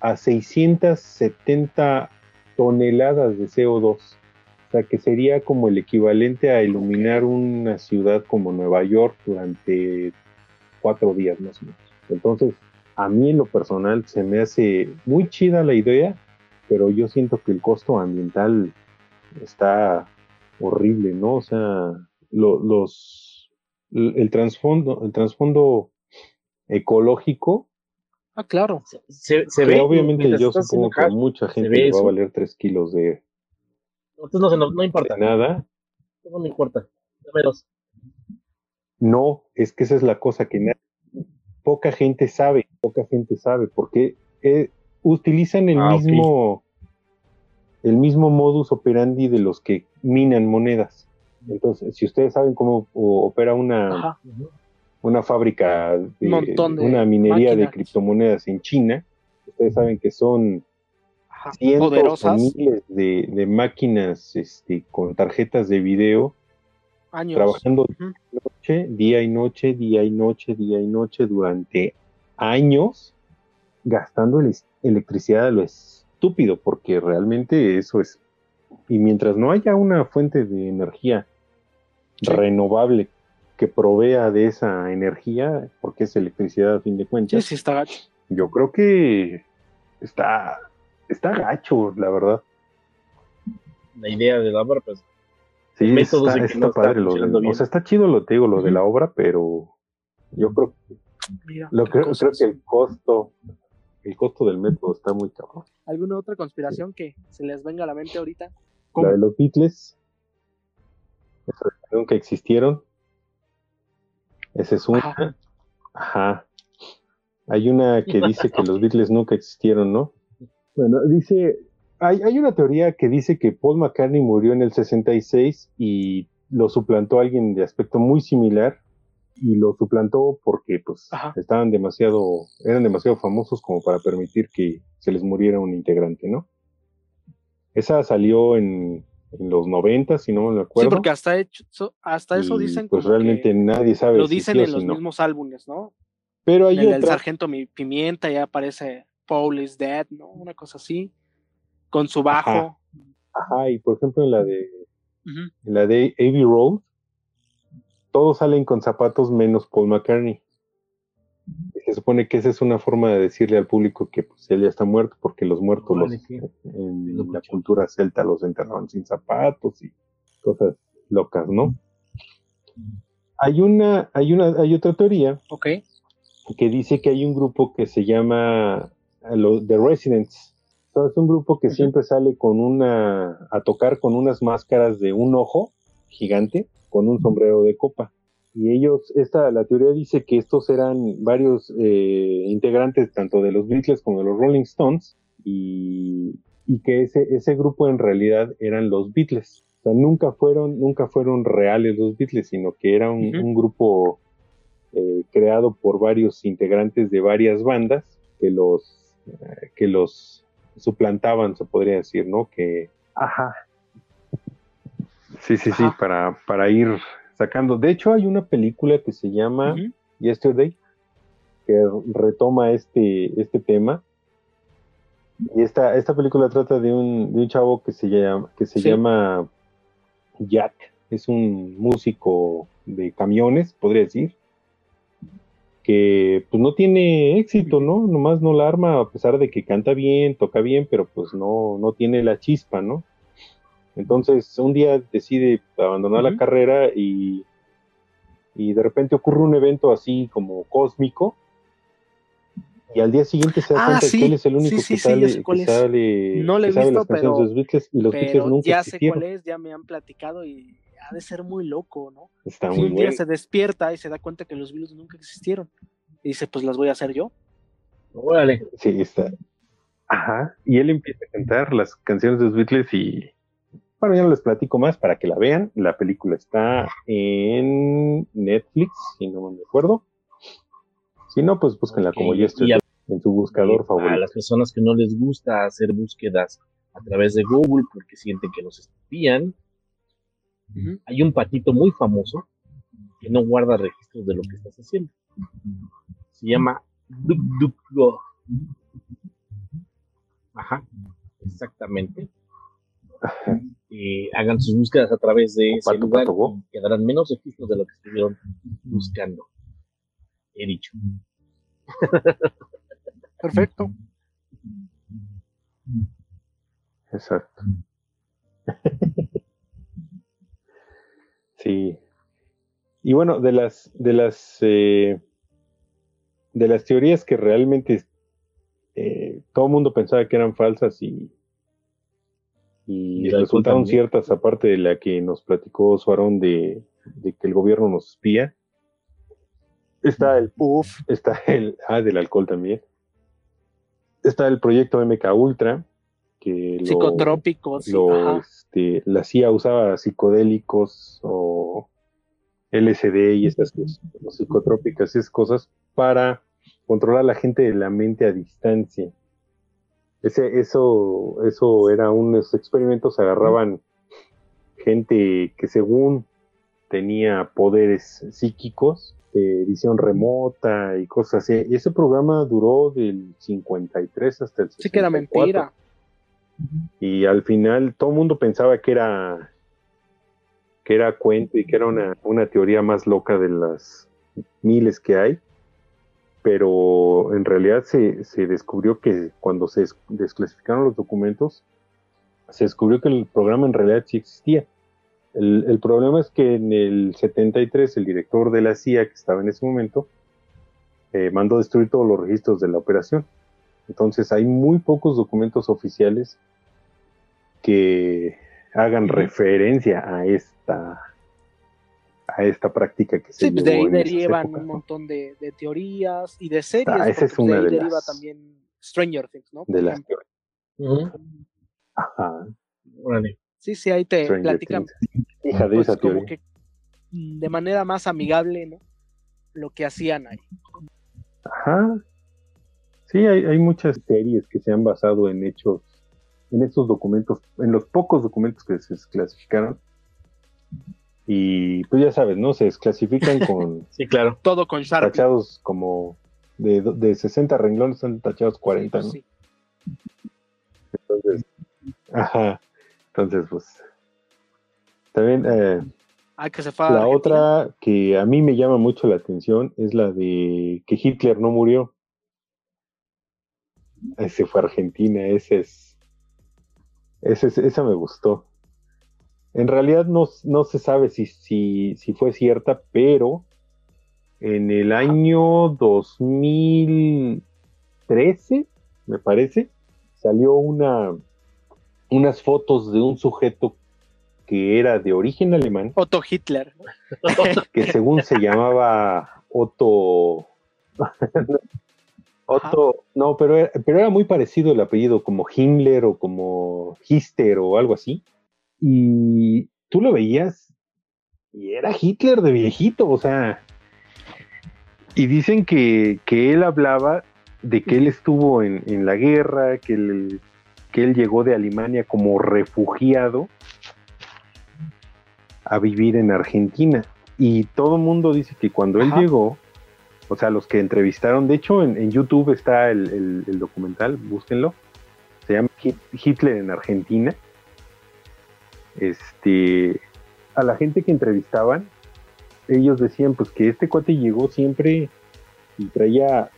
a 670 toneladas de CO2. O sea, que sería como el equivalente a iluminar una ciudad como Nueva York durante cuatro días más o menos. Entonces, a mí en lo personal se me hace muy chida la idea, pero yo siento que el costo ambiental está horrible, ¿no? O sea, lo- los el trasfondo, el trasfondo ecológico, Ah, claro. Se, se, se ve. obviamente yo supongo que mucha gente va a valer tres kilos de, Entonces no, se nos- no importa. de nada. No me importa. Dame dos. No, es que esa es la cosa que poca gente sabe, poca gente sabe, porque eh, utilizan el Ah, mismo el mismo modus operandi de los que minan monedas. Entonces, si ustedes saben cómo opera una, Ajá. Una fábrica de Montón de una minería de criptomonedas en China, ustedes saben que son Cientos o Poderosas. miles de, de máquinas este, con tarjetas de video Años. trabajando noche, día y noche, día y noche, día y noche durante años gastando el- electricidad a lo estúpido, porque realmente eso es. Y mientras no haya una fuente de energía Sí. renovable que provea de esa energía, porque es electricidad a fin de Sí, cuentas, sí, está gacho. yo creo que está, está gacho, la verdad. La idea de la obra, pues. Sí, está, que está no está padre lo de- o sea, está chido lo te digo, lo de la obra, pero yo creo Mira, Lo qué creo, que el costo, el costo del método está muy cabrón. ¿Alguna otra conspiración que se les venga a la mente ahorita? La de los Beatles, esa de que nunca existieron. Esa es una. Ajá. Ajá. Hay una que dice que los Beatles nunca existieron, ¿no? Bueno, dice, hay, hay una teoría que dice que Paul McCartney murió en el 66 y lo suplantó alguien de aspecto muy similar y lo suplantó porque pues Ajá. estaban demasiado, eran demasiado famosos como para permitir que se les muriera un integrante, ¿no? Esa salió en, en los 90, si no me Sí, acuerdo. porque hasta, hecho, hasta eso y, dicen pues realmente que nadie sabe lo dicen sí en los no. mismos álbumes, ¿no? Pero hay el Sargento Mi Pimienta ya aparece Paul is Dead, ¿no? Una cosa así. Con su bajo. Ajá. ajá, y por ejemplo en la de Ujú. en la de Abbey Road, todos salen con zapatos menos Paul McCartney. Y se supone que esa es una forma de decirle al público que pues, él ya está muerto, porque los muertos los, Órale, sí. en Lo la cultura celta los enterraban sin zapatos y cosas locas, ¿no? Hay una, hay una, hay otra teoría Ok. que dice que hay un grupo que se llama los The Residents. So, es un grupo que siempre sale con una a tocar con unas máscaras de un ojo gigante con un sombrero de copa. Y ellos, esta, la teoría dice que estos eran varios eh, integrantes tanto de los Beatles como de los Rolling Stones y, y que ese, ese grupo en realidad eran los Beatles. O sea, nunca fueron, nunca fueron reales los Beatles, sino que era un, un grupo eh, creado por varios integrantes de varias bandas que los que los suplantaban, se podría decir, ¿no? Que ajá. Sí, sí, sí, para, para ir sacando. De hecho, hay una película que se llama. Yesterday que retoma este, este tema. Y esta, esta película trata de un, de un chavo que se llama, que se Sí. llama Jack. Es un músico de camiones, podría decir. Que pues no tiene éxito, ¿no? Nomás no la arma, a pesar de que canta bien, toca bien, pero pues no, no tiene la chispa, ¿no? Entonces, un día decide abandonar la carrera y, y de repente ocurre un evento así como cósmico. Y al día siguiente se da Ah, cuenta sí, que él es el único sí, sí, que sale, que es. sale, No la he visto, pero- Beatles y los Pero nunca ya sé existieron. cuál es, ya me han platicado y ha de ser muy loco, ¿no? Está Si muy un día bueno. se despierta y se da cuenta que los Beatles nunca existieron. Y dice, pues las voy a hacer yo. Órale. Sí, está. Ajá. Y él empieza a cantar las canciones de los Beatles y. Bueno, ya no les platico más para que la vean. La película está en Netflix, si no me acuerdo. Si no, pues búsquenla como ya estoy y a- en su buscador A favorito. las personas que no les gusta hacer búsquedas a través de Google porque sienten que los espían, Hay un patito muy famoso que no guarda registros de lo que estás haciendo. Se llama DuckDuckGo. Ajá, exactamente. Ajá. Eh, hagan sus búsquedas a través de ese Pato, lugar pato, go. y quedarán menos registros de lo que estuvieron buscando. He dicho. Perfecto. Exacto. sí. Y bueno, de las de las eh, de las teorías que realmente eh, todo el mundo pensaba que eran falsas y resultaron también. ciertas, aparte de la que nos platicó Suarón de, de que el gobierno nos espía. Está el Uf. está el ah del alcohol también. Está el proyecto MK Ultra que lo, Psicotrópicos. lo, este, la CIA usaba psicodélicos o LSD y esas cosas, psicotrópicas esas cosas para controlar a la gente de la mente a distancia. Ese, eso, eso era unos experimentos, agarraban gente que según tenía poderes psíquicos, de visión remota y cosas así. Y ese programa duró del 53 hasta el 64. Sí que era mentira. Y al final todo el mundo pensaba que era que era cuento y que era una, una teoría más loca de las miles que hay. Pero en realidad se, se descubrió que cuando se des- desclasificaron los documentos, se descubrió que el programa en realidad sí existía. El, el problema es que en el 73 el director de la CIA, que estaba en ese momento, eh, mandó destruir todos los registros de la operación. Entonces hay muy pocos documentos oficiales que hagan referencia a esta a esta práctica que se Sí, pues de ahí llevó en esas derivan un montón de, de teorías y de series. Ah, esa es pues, una de ahí de deriva las- también Stranger Things, ¿no? De las. Ajá, Órale. Sí, sí, ahí te Stranger platican. Hija de pues, esa como que de manera más amigable, ¿no? Lo que hacían ahí. Ajá. Sí, hay, hay muchas series que se han basado en hechos, en estos documentos, en los pocos documentos que se desclasificaron. Y pues ya sabes, ¿no? Se desclasifican con Sí, claro. Todo con Sharpie. tachados como de, de 60 renglones, están tachados 40, ¿no? Sí, Entonces, ajá. Entonces, pues. También eh, Ah, que se fue la Argentina. otra que a mí me llama mucho la atención es la de que Hitler no murió. Ese fue Argentina, ese es. Ese, es- esa me gustó. En realidad no, no se sabe si, si, si fue cierta, pero en el año 2013, me parece, salió una, unas fotos de un sujeto que era de origen alemán, Otto Hitler. que según se llamaba Otto. Otto, no, pero era, pero era muy parecido el apellido, como Himmler o como Hister o algo así. Y tú lo veías y era Hitler de viejito, o sea. Y dicen que, que él hablaba de que él estuvo en, en la guerra, que él, que él llegó de Alemania como refugiado a vivir en Argentina. Y todo el mundo dice que cuando él llegó, o sea, los que entrevistaron, de hecho en, en YouTube está el, el- el documental, búsquenlo, se llama Hit- Hitler en Argentina. Este, a la gente que entrevistaban, ellos decían pues que este cuate llegó siempre y traía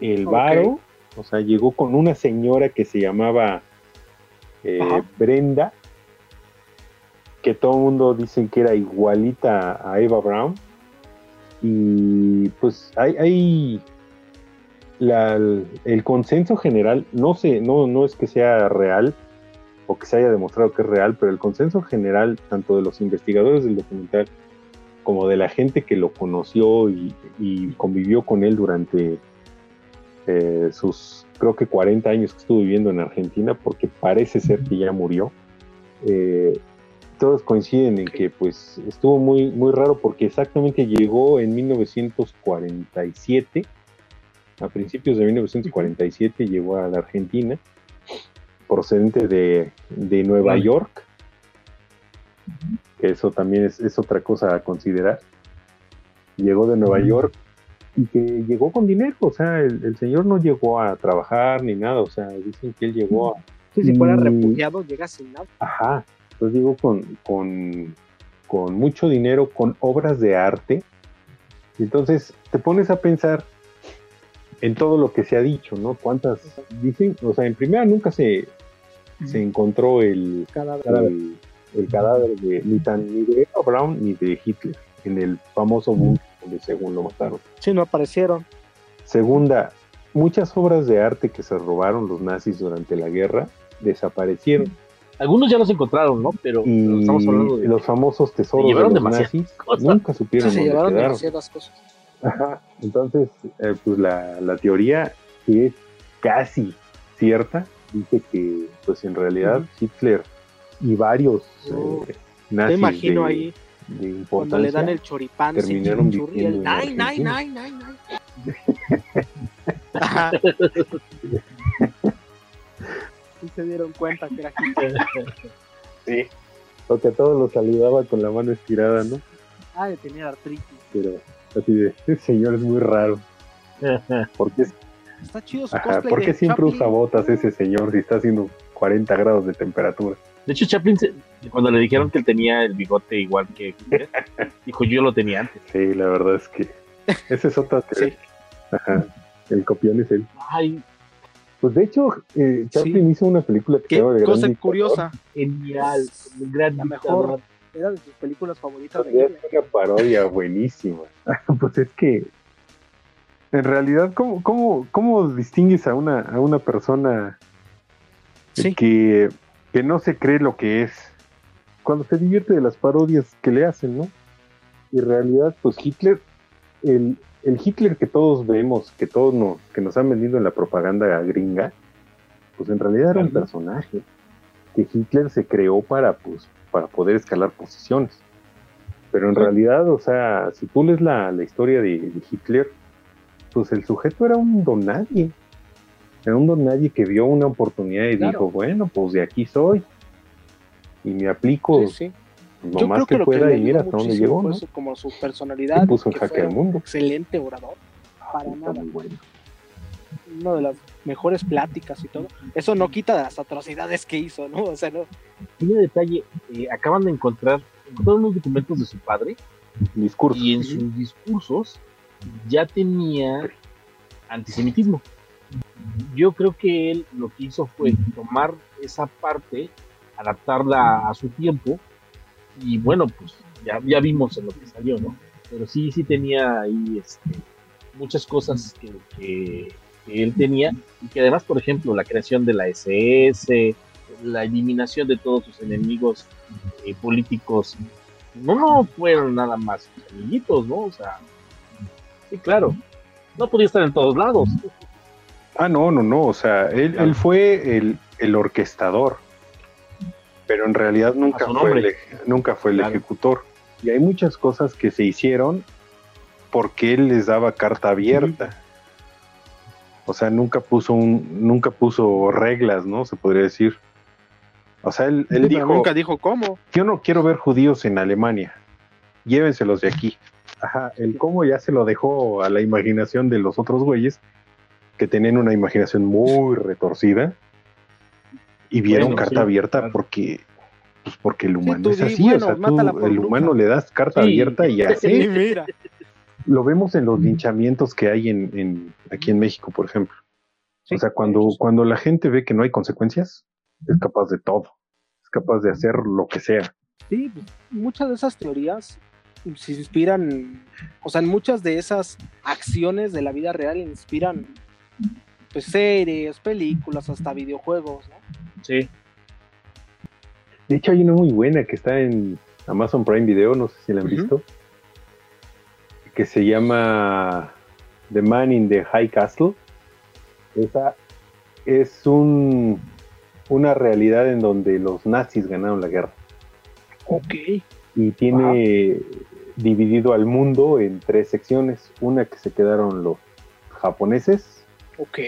el varo, o sea, llegó con una señora que se llamaba eh. Brenda, que todo el mundo dicen que era igualita a Eva Brown. Y pues hay, hay el consenso general, no sé, no, no es que sea real o que se haya demostrado que es real, pero el consenso general, tanto de los investigadores del documental como de la gente que lo conoció y, y convivió con él durante eh, sus, creo que 40 años que estuvo viviendo en Argentina, porque parece ser que ya murió. Eh, todos coinciden en que pues estuvo muy, muy raro porque exactamente llegó en 1947, a principios de 1947 llegó a la Argentina, procedente de, de Nueva Vale. York, que eso también es, es otra cosa a considerar. Llegó de Nueva. York y que llegó con dinero, o sea, el, el señor no llegó a trabajar ni nada, o sea, dicen que él llegó a, Sí, si fuera Mm. refugiado, llega sin nada. Ajá. Entonces digo, con, con, con mucho dinero, con obras de arte. Entonces te pones a pensar en todo lo que se ha dicho, ¿no? ¿Cuántas dicen? O sea, en primera nunca se, se encontró el Cada el, el cadáver de ni tan ni de Eva Braun ni de Hitler en el famoso búnker donde según lo mataron. Sí, no aparecieron. Segunda, muchas obras de arte que se robaron los nazis durante la guerra desaparecieron. Algunos ya los encontraron, ¿no? Pero, pero y estamos hablando de. los famosos tesoros se de llevaron los demasiadas nazis cosas. nunca Sí, supieron se dónde llevaron quedaron. demasiadas cosas. Ajá. Entonces, eh, pues la, la teoría que es casi cierta dice que, pues en realidad Hitler y varios Oh, eh, nazis Te imagino de, ahí de cuando le dan importancia, el choripán sin terminaron chimichurri, el viviendo en nine, nine, nine, nine, nine. Sí se dieron cuenta que era Hitler. Sí. Porque a todos los saludaba con la mano estirada, ¿no? Ah, tenía artritis. Pero así de, ese señor es muy raro. Porque, Está chido su ajá, ¿por qué de siempre Chaplin. usa botas ese señor si está haciendo 40 grados de temperatura? De hecho, Chaplin, se- cuando le dijeron que él tenía el bigote igual que Hitler, dijo: Yo lo tenía antes. Sí, la verdad es que esa es otra teoría. Ajá. El copión es él. Ay, Pues de hecho, eh, Chaplin hizo una película que se llama Gran cosa Dictador, curiosa. genial. Gran La dictador. mejor. Era de sus películas favoritas de donde Hitler. hace una parodia buenísima. pues es que, en realidad, ¿cómo, cómo, cómo distingues a una, a una persona Sí. que, que no se cree lo que es? Cuando se divierte de las parodias que le hacen, ¿no? Y en realidad, pues Hitler, el, el Hitler que todos vemos, que todos nos, que nos han vendido en la propaganda gringa, pues en realidad era un personaje que Hitler se creó para, pues, para poder escalar posiciones. Pero en realidad, o sea, si tú lees la, la historia de, de Hitler, pues el sujeto era un don nadie. Era un don nadie que vio una oportunidad y Claro. dijo, bueno, pues de aquí soy. Y me aplico Sí, sí. Lo Yo más creo que, que lo que pueda mira ayudó hasta dónde muchísimo llegó, ¿no? su- como su personalidad. Puso en que jaque fue al mundo. Excelente orador. Para Está nada. muy bueno. Una de las mejores pláticas y todo. Eso no quita de las atrocidades que hizo, ¿no? O sea, no. Tiene detalle: eh, acaban de encontrar, encontraron unos documentos de su padre Discurso. y en sus discursos ya tenía antisemitismo. Yo creo que él lo que hizo fue tomar esa parte, adaptarla a su tiempo y bueno, pues ya, ya vimos en lo que salió, ¿no? Pero sí, sí tenía ahí este, muchas cosas que, que- que él tenía y que además, por ejemplo, la creación de la SS, la eliminación de todos sus enemigos eh, políticos, no, no fueron nada más sus amiguitos, ¿no? O sea, sí, claro, no podía estar en todos lados. Ah, no, no, no. O sea, él, él fue el, el orquestador. Pero en realidad nunca fue, el, nunca fue el Claro. ejecutor. Y hay muchas cosas que se hicieron porque él les daba carta abierta. O sea, nunca puso un, nunca puso reglas, ¿no? Se podría decir. O sea, él, él dijo, nunca dijo cómo. yo no quiero ver judíos en Alemania. Llévenselos de aquí. Ajá, el cómo ya se lo dejó a la imaginación de los otros güeyes que tenían una imaginación muy retorcida y vieron Bueno, carta sí, abierta claro. porque pues porque el humano es así, bueno, o sea, tú, el humano le das carta Sí. abierta y así mira. lo vemos en los linchamientos que hay en, en- aquí en México, por ejemplo. Sí, o sea, cuando, cuando la gente ve que no hay consecuencias, es capaz de todo, es capaz de hacer lo que sea. Sí, muchas de esas teorías se inspiran, o sea, en muchas de esas acciones de la vida real inspiran pues series, películas, hasta videojuegos, ¿no? Sí. De hecho, hay una muy buena que está en Amazon Prime Video, no sé si la han visto, que se llama The Man in the High Castle. Esa es un, una realidad en donde los nazis ganaron la guerra. Ok. Y tiene dividido al mundo en tres secciones. Una que se quedaron los japoneses, Ok.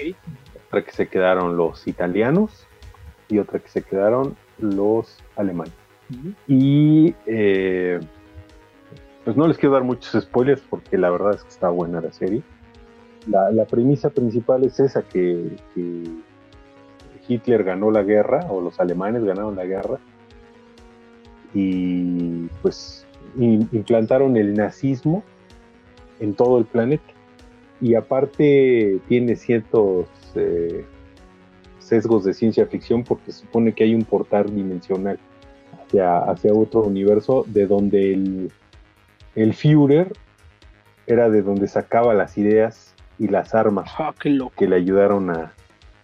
otra que se quedaron los italianos y otra que se quedaron los alemanes. Y eh, pues no les quiero dar muchos spoilers porque la verdad es que está buena la serie. La, la premisa principal es esa, que, que Hitler ganó la guerra, o los alemanes ganaron la guerra, y pues in- implantaron el nazismo en todo el planeta. Y aparte tiene ciertos eh, sesgos de ciencia ficción porque supone que hay un portal dimensional hacia, hacia otro universo de donde el, el Führer era de donde sacaba las ideas y las armas Ah, que le ayudaron a,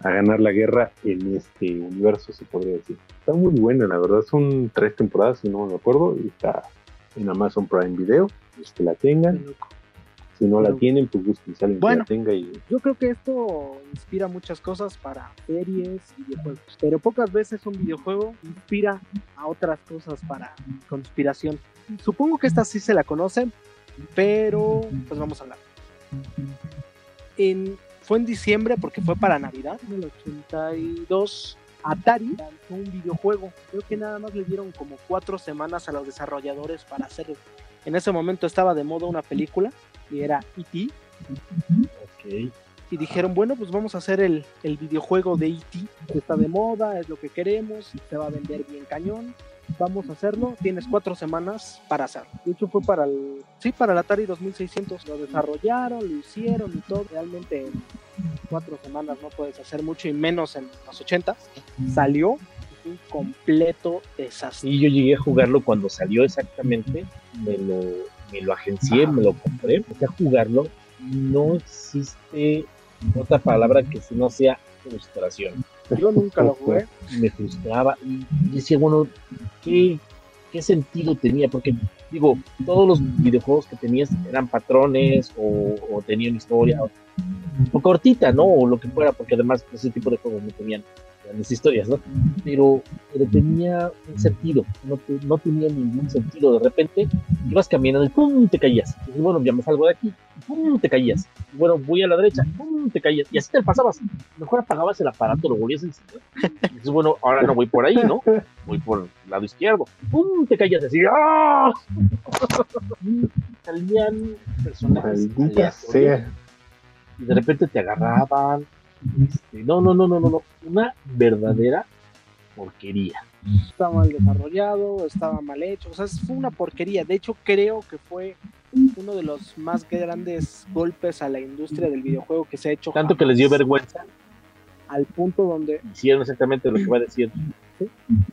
a ganar la guerra en este universo, se podría decir. Está muy buena, la verdad. Son tres temporadas, si no me acuerdo, y está en Amazon Prime Video. Los que la Qué tengan, loco. Si no la tienen, pues busquen si alguien Bueno. que la tenga. Y, Yo creo que esto inspira muchas cosas para series y videojuegos, pero pocas veces un videojuego inspira a otras cosas para conspiración. Supongo que esta sí se la conocen, pero pues vamos a hablar. En, fue en diciembre porque fue para Navidad, en el 82. Atari lanzó un videojuego. Creo que nada más le dieron como cuatro semanas a los desarrolladores para hacerlo. En ese momento estaba de moda una película y era E.T Ok. y dijeron, bueno, pues vamos a hacer el, el videojuego de E.T. que está de moda, es lo que queremos, se va a vender bien cañón, vamos a hacerlo, tienes cuatro semanas para hacerlo. De hecho fue para el, sí, para el Atari 2600, lo desarrollaron, lo hicieron y todo, realmente en cuatro semanas no puedes hacer mucho y menos en los 80 salió un completo desastre. Y yo llegué a jugarlo cuando salió exactamente, me lo, me lo agencié, me lo compré, empecé a jugarlo. No existe otra palabra que si no sea frustración. Yo nunca lo jugué, Me frustraba y decía, bueno, ¿qué, qué sentido tenía? Porque, digo, todos los videojuegos que tenías eran patrones o, o tenían historia, o, o cortita, ¿no? O lo que fuera, porque además ese tipo de juegos no tenían grandes historias, ¿no? Pero, pero tenía un sentido, no, te- no tenía ningún sentido. De repente ibas caminando y ¡pum! te caías. Y bueno, ya me salgo de aquí, ¡pum! te caías. Y bueno, voy a la derecha, ¡pum! te caías. Y así te pasabas. Mejor apagabas el aparato, lo volvías a encender. Y dices, bueno, ahora no voy por ahí, ¿no? Voy por el lado izquierdo. ¡Pum! te caías así. ¡ah! Salían personajes maldita sea. y de repente te agarraban. Este, no, no, no, no, no, no. Una verdadera porquería. estaba mal desarrollado, estaba mal hecho, o sea, fue una porquería. De hecho, creo que fue uno de los más grandes golpes a la industria del videojuego que se ha hecho. Tanto que les dio vergüenza, Al punto donde, hicieron exactamente lo que va a decir.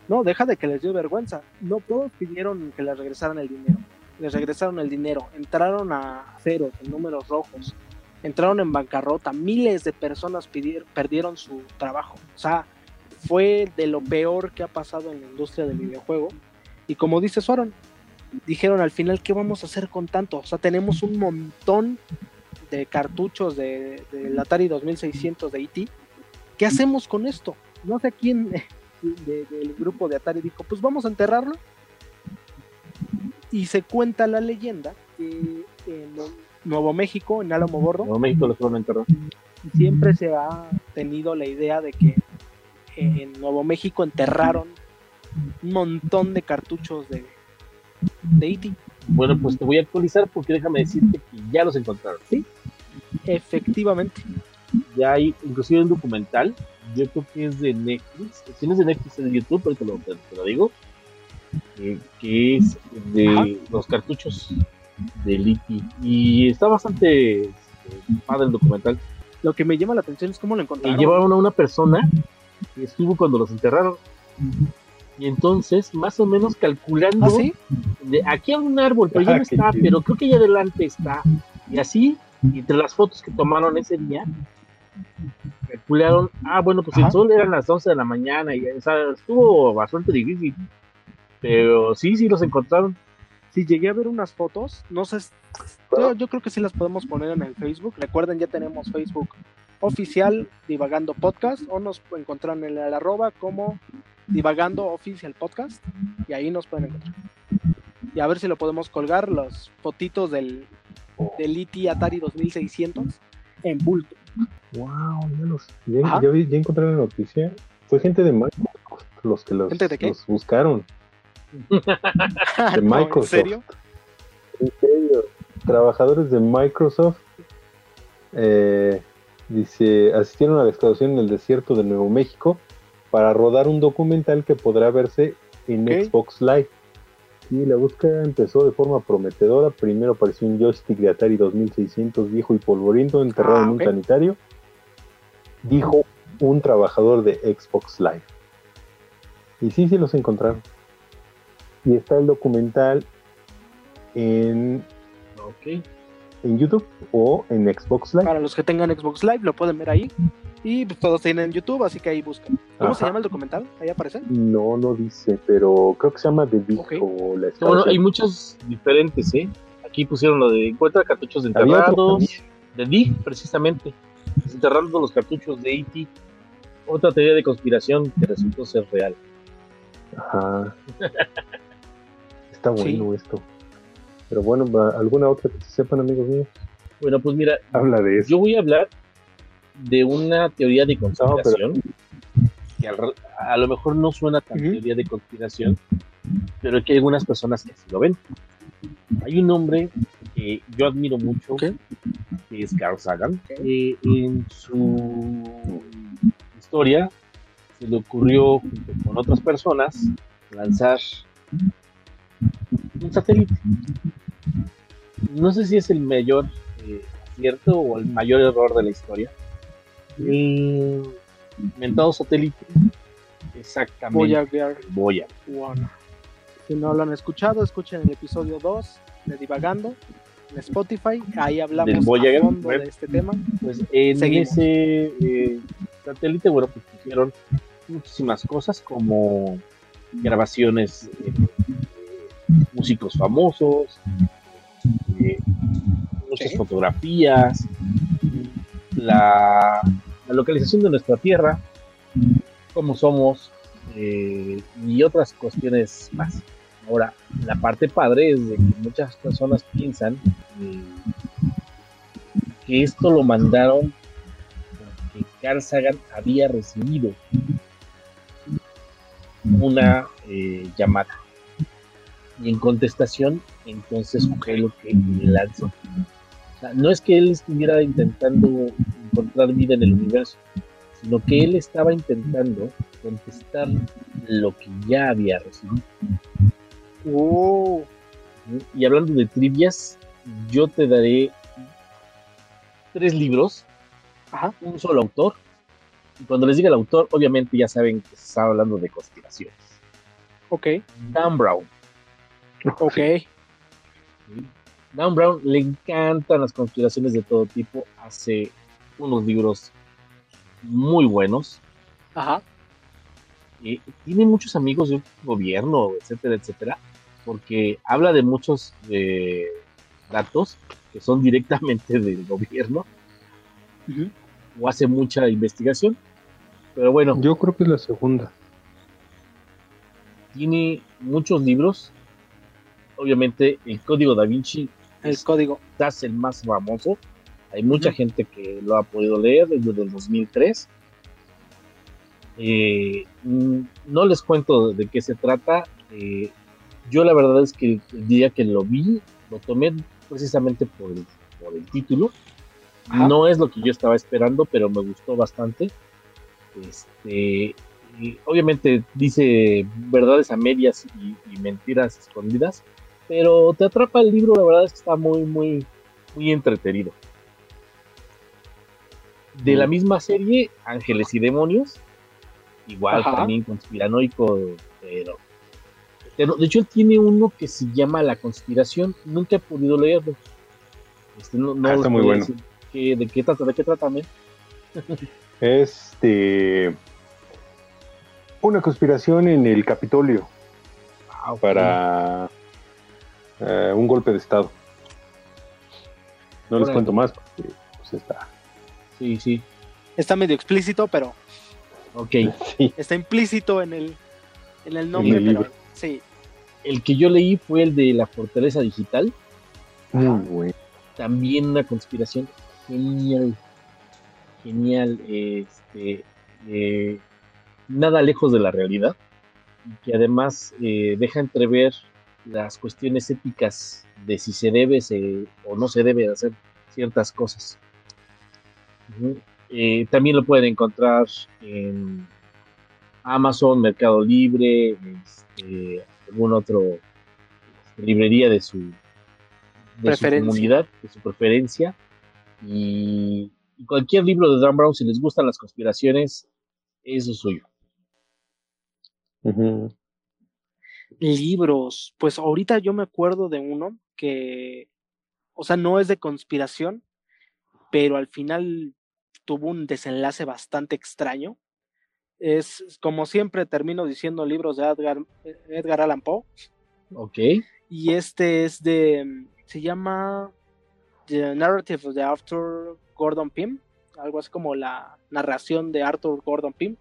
no, deja de que les dio vergüenza. No todos pidieron que les regresaran el dinero. Les regresaron el dinero, entraron a ceros, en números rojos, entraron en bancarrota, miles de personas pidieron, perdieron su trabajo. O sea, fue de lo peor que ha pasado en la industria del videojuego. Y como dice Suaron, dijeron al final, ¿qué vamos a hacer con tanto? O sea, tenemos un montón de cartuchos de, del Atari 2600 de ET. ¿Qué hacemos con esto? No sé quién de- del grupo de Atari dijo, pues vamos a enterrarlo. Y se cuenta la leyenda que en Nuevo México, en Álamo Gordo, En México lo fueron a enterrar. siempre se ha tenido la idea de que en Nuevo México enterraron un montón de cartuchos de, de E.T. Bueno, pues te voy a actualizar porque déjame decirte que ya los encontraron. Efectivamente. Ya hay inclusive un documental, yo creo que es de Netflix, si no es de Netflix es de YouTube, pero te lo, te, te lo digo, eh, que es de Ajá. los cartuchos de Licky. Y está bastante este, padre el documental. Lo que me llama la atención es cómo lo Y encontraron. llevaron a una persona que estuvo cuando los enterraron. Y entonces, más o menos calculando, ¿Ah, sí? de aquí a un árbol, pero ya Ah, no está, pero creo que allá adelante está. Y así, entre las fotos que tomaron ese día, calcularon, ah, bueno, pues Ajá. el sol eran las 11 de la mañana, y o sea, estuvo bastante difícil. Pero sí, sí los encontraron. Sí, llegué a ver unas fotos. No sé. Yo, yo creo que sí las podemos poner en el Facebook. Recuerden, ya tenemos Facebook oficial Divagando Podcast o nos encuentran en el arroba como Divagando Oficial Podcast y ahí nos pueden encontrar. Y a ver si lo podemos colgar, los fotitos del, del E.T. Atari 2600 en bulto. Wow, ya, los, ya, vi- ya encontré la noticia. Fue gente de Microsoft los que los, ¿Gente de qué? los buscaron. De Microsoft. ¿En serio? En serio, trabajadores de Microsoft eh, dice asistieron a la excavación en el desierto de Nuevo México para rodar un documental que podrá verse en. Xbox Live. Y la búsqueda empezó de forma prometedora. Primero apareció un joystick de Atari 2600 viejo y polvoriento enterrado Ah, en un ok. sanitario. Dijo un trabajador de Xbox Live. Y sí, sí los encontraron. Y está el documental en, Ok. en YouTube o en Xbox Live. Para los que tengan Xbox Live lo pueden ver ahí. Y pues, todos tienen YouTube, así que ahí buscan. ¿Cómo se llama el documental? Ahí aparece. No, no dice, pero creo que se llama The Dig Ok. o la Bueno, excavación. hay muchos diferentes, ¿eh? Aquí pusieron lo de encuentra cartuchos enterrados, de DIG, precisamente, desenterrando los cartuchos de E.T. Otra teoría de conspiración que resultó ser real. Ajá. Está Sí. bueno esto. Pero bueno, ¿alguna otra que se sepan, amigos míos? Bueno, pues mira, Habla de eso. yo voy a hablar de una teoría de conspiración que al- a lo mejor no suena tan Ujú. teoría de conspiración, pero que hay algunas personas que así lo ven. Hay un hombre que yo admiro mucho, Ok. que es Carl Sagan. Eh, en su historia se le ocurrió, junto con otras personas, lanzar un satélite. No sé si es el mayor eh, acierto o el mayor error de la historia. El inventado satélite, exactamente. Voyager Voyager. One. Si no lo han escuchado, escuchen el episodio 2 de Divagando en Spotify. Ahí hablamos Del Voyager, a fondo de este tema. Pues en Seguimos. ese eh, satélite, bueno, pues pusieron muchísimas cosas como grabaciones eh, músicos famosos, eh, muchas Sí. fotografías, la, la localización de nuestra tierra, cómo somos eh, y otras cuestiones más. Ahora, la parte padre es de que muchas personas piensan eh, que esto lo mandaron porque Carl Sagan había recibido una llamada. Y en contestación, entonces fue lo que lanzó. O sea, no es que él estuviera intentando encontrar vida en el universo, sino que él estaba intentando contestar lo que ya había recibido. Uh, Y hablando de trivias, yo te daré tres libros, Ajá. un solo autor. Y cuando les diga el autor, obviamente ya saben que se está hablando de conspiraciones. ok, Dan Brown. ok. ¿sí? Dan Brown le encantan las conspiraciones de todo tipo. Hace unos libros muy buenos. Ajá. eh, tiene muchos amigos de gobierno, etcétera, etcétera, porque habla de muchos eh, datos que son directamente del gobierno o hace mucha investigación. Pero bueno, Yo creo que es la segunda. tiene muchos libros. Obviamente, el Código da Vinci El es código. quizás el más famoso. Hay mucha gente que lo ha podido leer desde el 2003. Eh, mm, no les cuento de qué se trata. eh, yo la verdad es que el día que lo vi, lo tomé precisamente por el, por el título. Ajá. No es lo que yo estaba esperando, pero me gustó bastante. Este, y obviamente dice verdades a medias y, y mentiras escondidas, pero te atrapa el libro, la verdad es que está muy, muy, muy entretenido. De la Mm. misma serie, Ángeles y Demonios, igual Ajá. también conspiranoico, pero, pero de hecho él tiene uno que se llama La Conspiración, nunca he podido leerlo. Este, no, no Ah, está muy bueno. ¿De qué trata? ¿De qué trata, men? Este. Una conspiración en el Capitolio Ah, para eh, un golpe de Estado. No les cuento más porque pues, está. Sí, sí. Está medio explícito, pero Ok. Sí. está implícito en el, en el nombre, el pero sí. El que yo leí fue el de la fortaleza digital. Muy bueno. También una conspiración genial. Genial. Este, eh, nada lejos de la realidad. Y que además eh, deja entrever las cuestiones éticas de si se debe se- o no se debe hacer ciertas cosas. Eh, también lo pueden encontrar en Amazon, Mercado Libre, este, algún otro librería de su, de su Preferencia. comunidad, de su preferencia. Y, y cualquier libro de Dan Brown, si les gustan las conspiraciones, eso es suyo. Libros, pues ahorita yo me acuerdo de uno que, o sea, no es de conspiración, pero al final tuvo un desenlace bastante extraño. Es como siempre termino diciendo libros de Edgar, Edgar Allan Poe Ok. y este es de, se llama The Narrative of the Arthur Gordon Pym, algo así como la narración de Arthur Gordon Pym,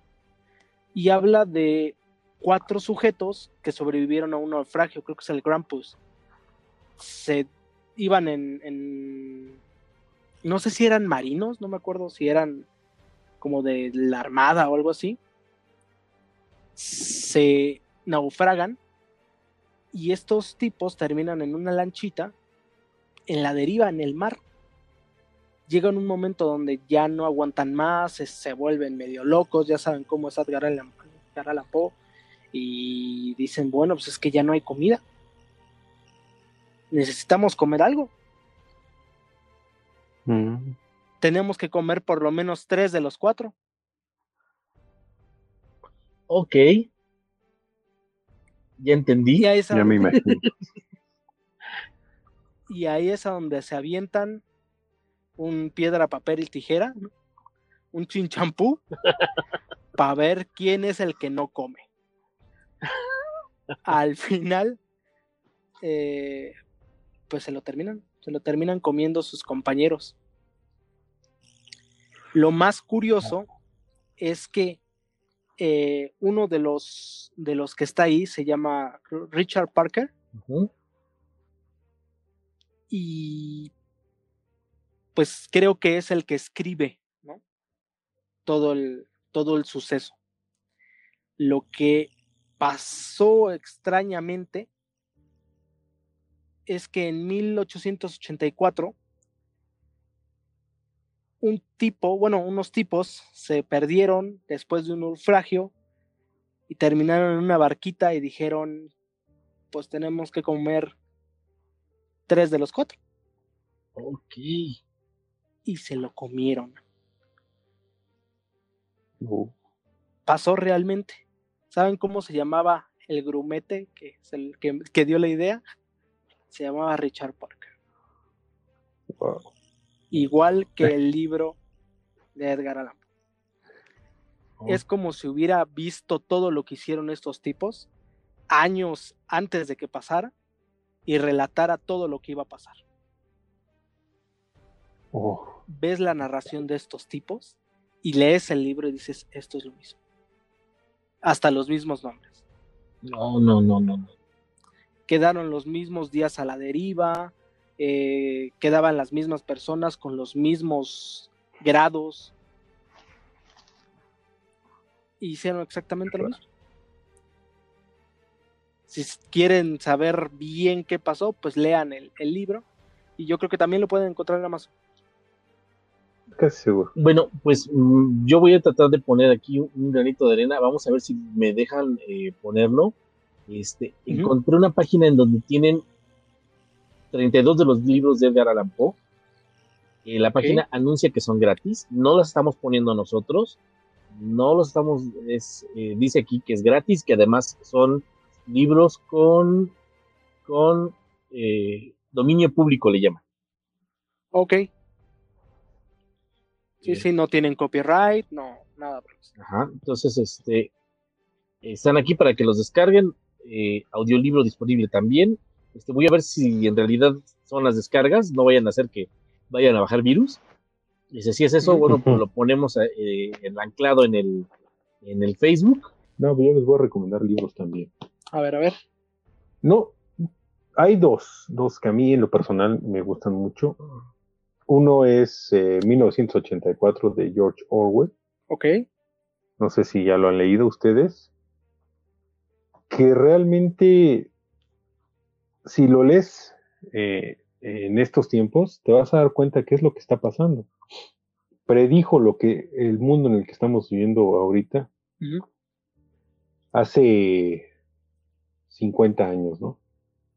y habla de cuatro sujetos que sobrevivieron a un naufragio, creo que es el Grampus. Se iban en, no sé si eran marinos, no me acuerdo si eran como de la armada o algo así. Se naufragan y estos tipos terminan en una lanchita en la deriva, en el mar. Llegan un momento donde ya no aguantan más, se, vuelven medio locos, ya saben cómo es Edgar Allan Poe, y dicen, bueno, pues es que ya no hay comida. Necesitamos comer algo. Mm. Tenemos que comer por lo menos tres de los cuatro. Ok. Ya entendí. Y ahí es a, Ya me imagino. y ahí es a donde se avientan un piedra, papel y tijera, ¿no? un chinchampú, para ver quién es el que no come. Al final, eh, pues se lo terminan, se lo terminan comiendo sus compañeros. Lo más curioso es que eh, uno de los, de los que está ahí se llama Richard Parker y pues creo que es el que escribe ¿no? todo, el, todo el suceso. Lo que pasó extrañamente es que en 1884 un tipo, bueno, unos tipos se perdieron después de un naufragio y terminaron en una barquita y dijeron, pues tenemos que comer tres de los cuatro Ok. y se lo comieron. Uh, Pasó realmente. ¿Saben cómo se llamaba el grumete que, es el que, que dio la idea? Se llamaba Richard Parker. wow. Igual que el libro de Edgar Allan Poe. Oh, Es como si hubiera visto todo lo que hicieron estos tipos años antes de que pasara y relatara todo lo que iba a pasar. Oh, Ves la narración de estos tipos y lees el libro y dices, esto es lo mismo. Hasta los mismos nombres. No, no, no, no. no. quedaron los mismos días a la deriva, eh, quedaban las mismas personas con los mismos grados. Hicieron exactamente lo mismo. Si quieren saber bien qué pasó, pues lean el, el libro. Y yo creo que también lo pueden encontrar en Amazon. Casi seguro. Bueno, pues mm, yo voy a tratar de poner aquí un, un granito de arena. Vamos a ver si me dejan eh, ponerlo. Este, encontré una página en donde tienen 32 de los libros de Edgar Allan Poe. Eh, la página anuncia que son gratis. No las estamos poniendo nosotros. No los estamos. Es, eh, dice aquí que es gratis, que además son libros con, con eh, dominio público, le llaman. Ok. Sí, Eh, sí, no tienen copyright, no, nada. Ajá, entonces, este, están aquí para que los descarguen. eh, audiolibro disponible también. Este, voy a ver si en realidad son las descargas, no vayan a hacer que vayan a bajar virus. Dice, si es eso, bueno, pues lo ponemos eh, el anclado en el, en el Facebook. No, pero yo les voy a recomendar libros también. A ver, a ver. No, hay dos, dos que a mí en lo personal me gustan mucho. Uno es eh, 1984 de George Orwell. Ok. No sé si ya lo han leído ustedes. Que realmente, si lo lees eh, en estos tiempos, te vas a dar cuenta qué es lo que está pasando. Predijo lo que el mundo en el que estamos viviendo ahorita hace 50 años, ¿no?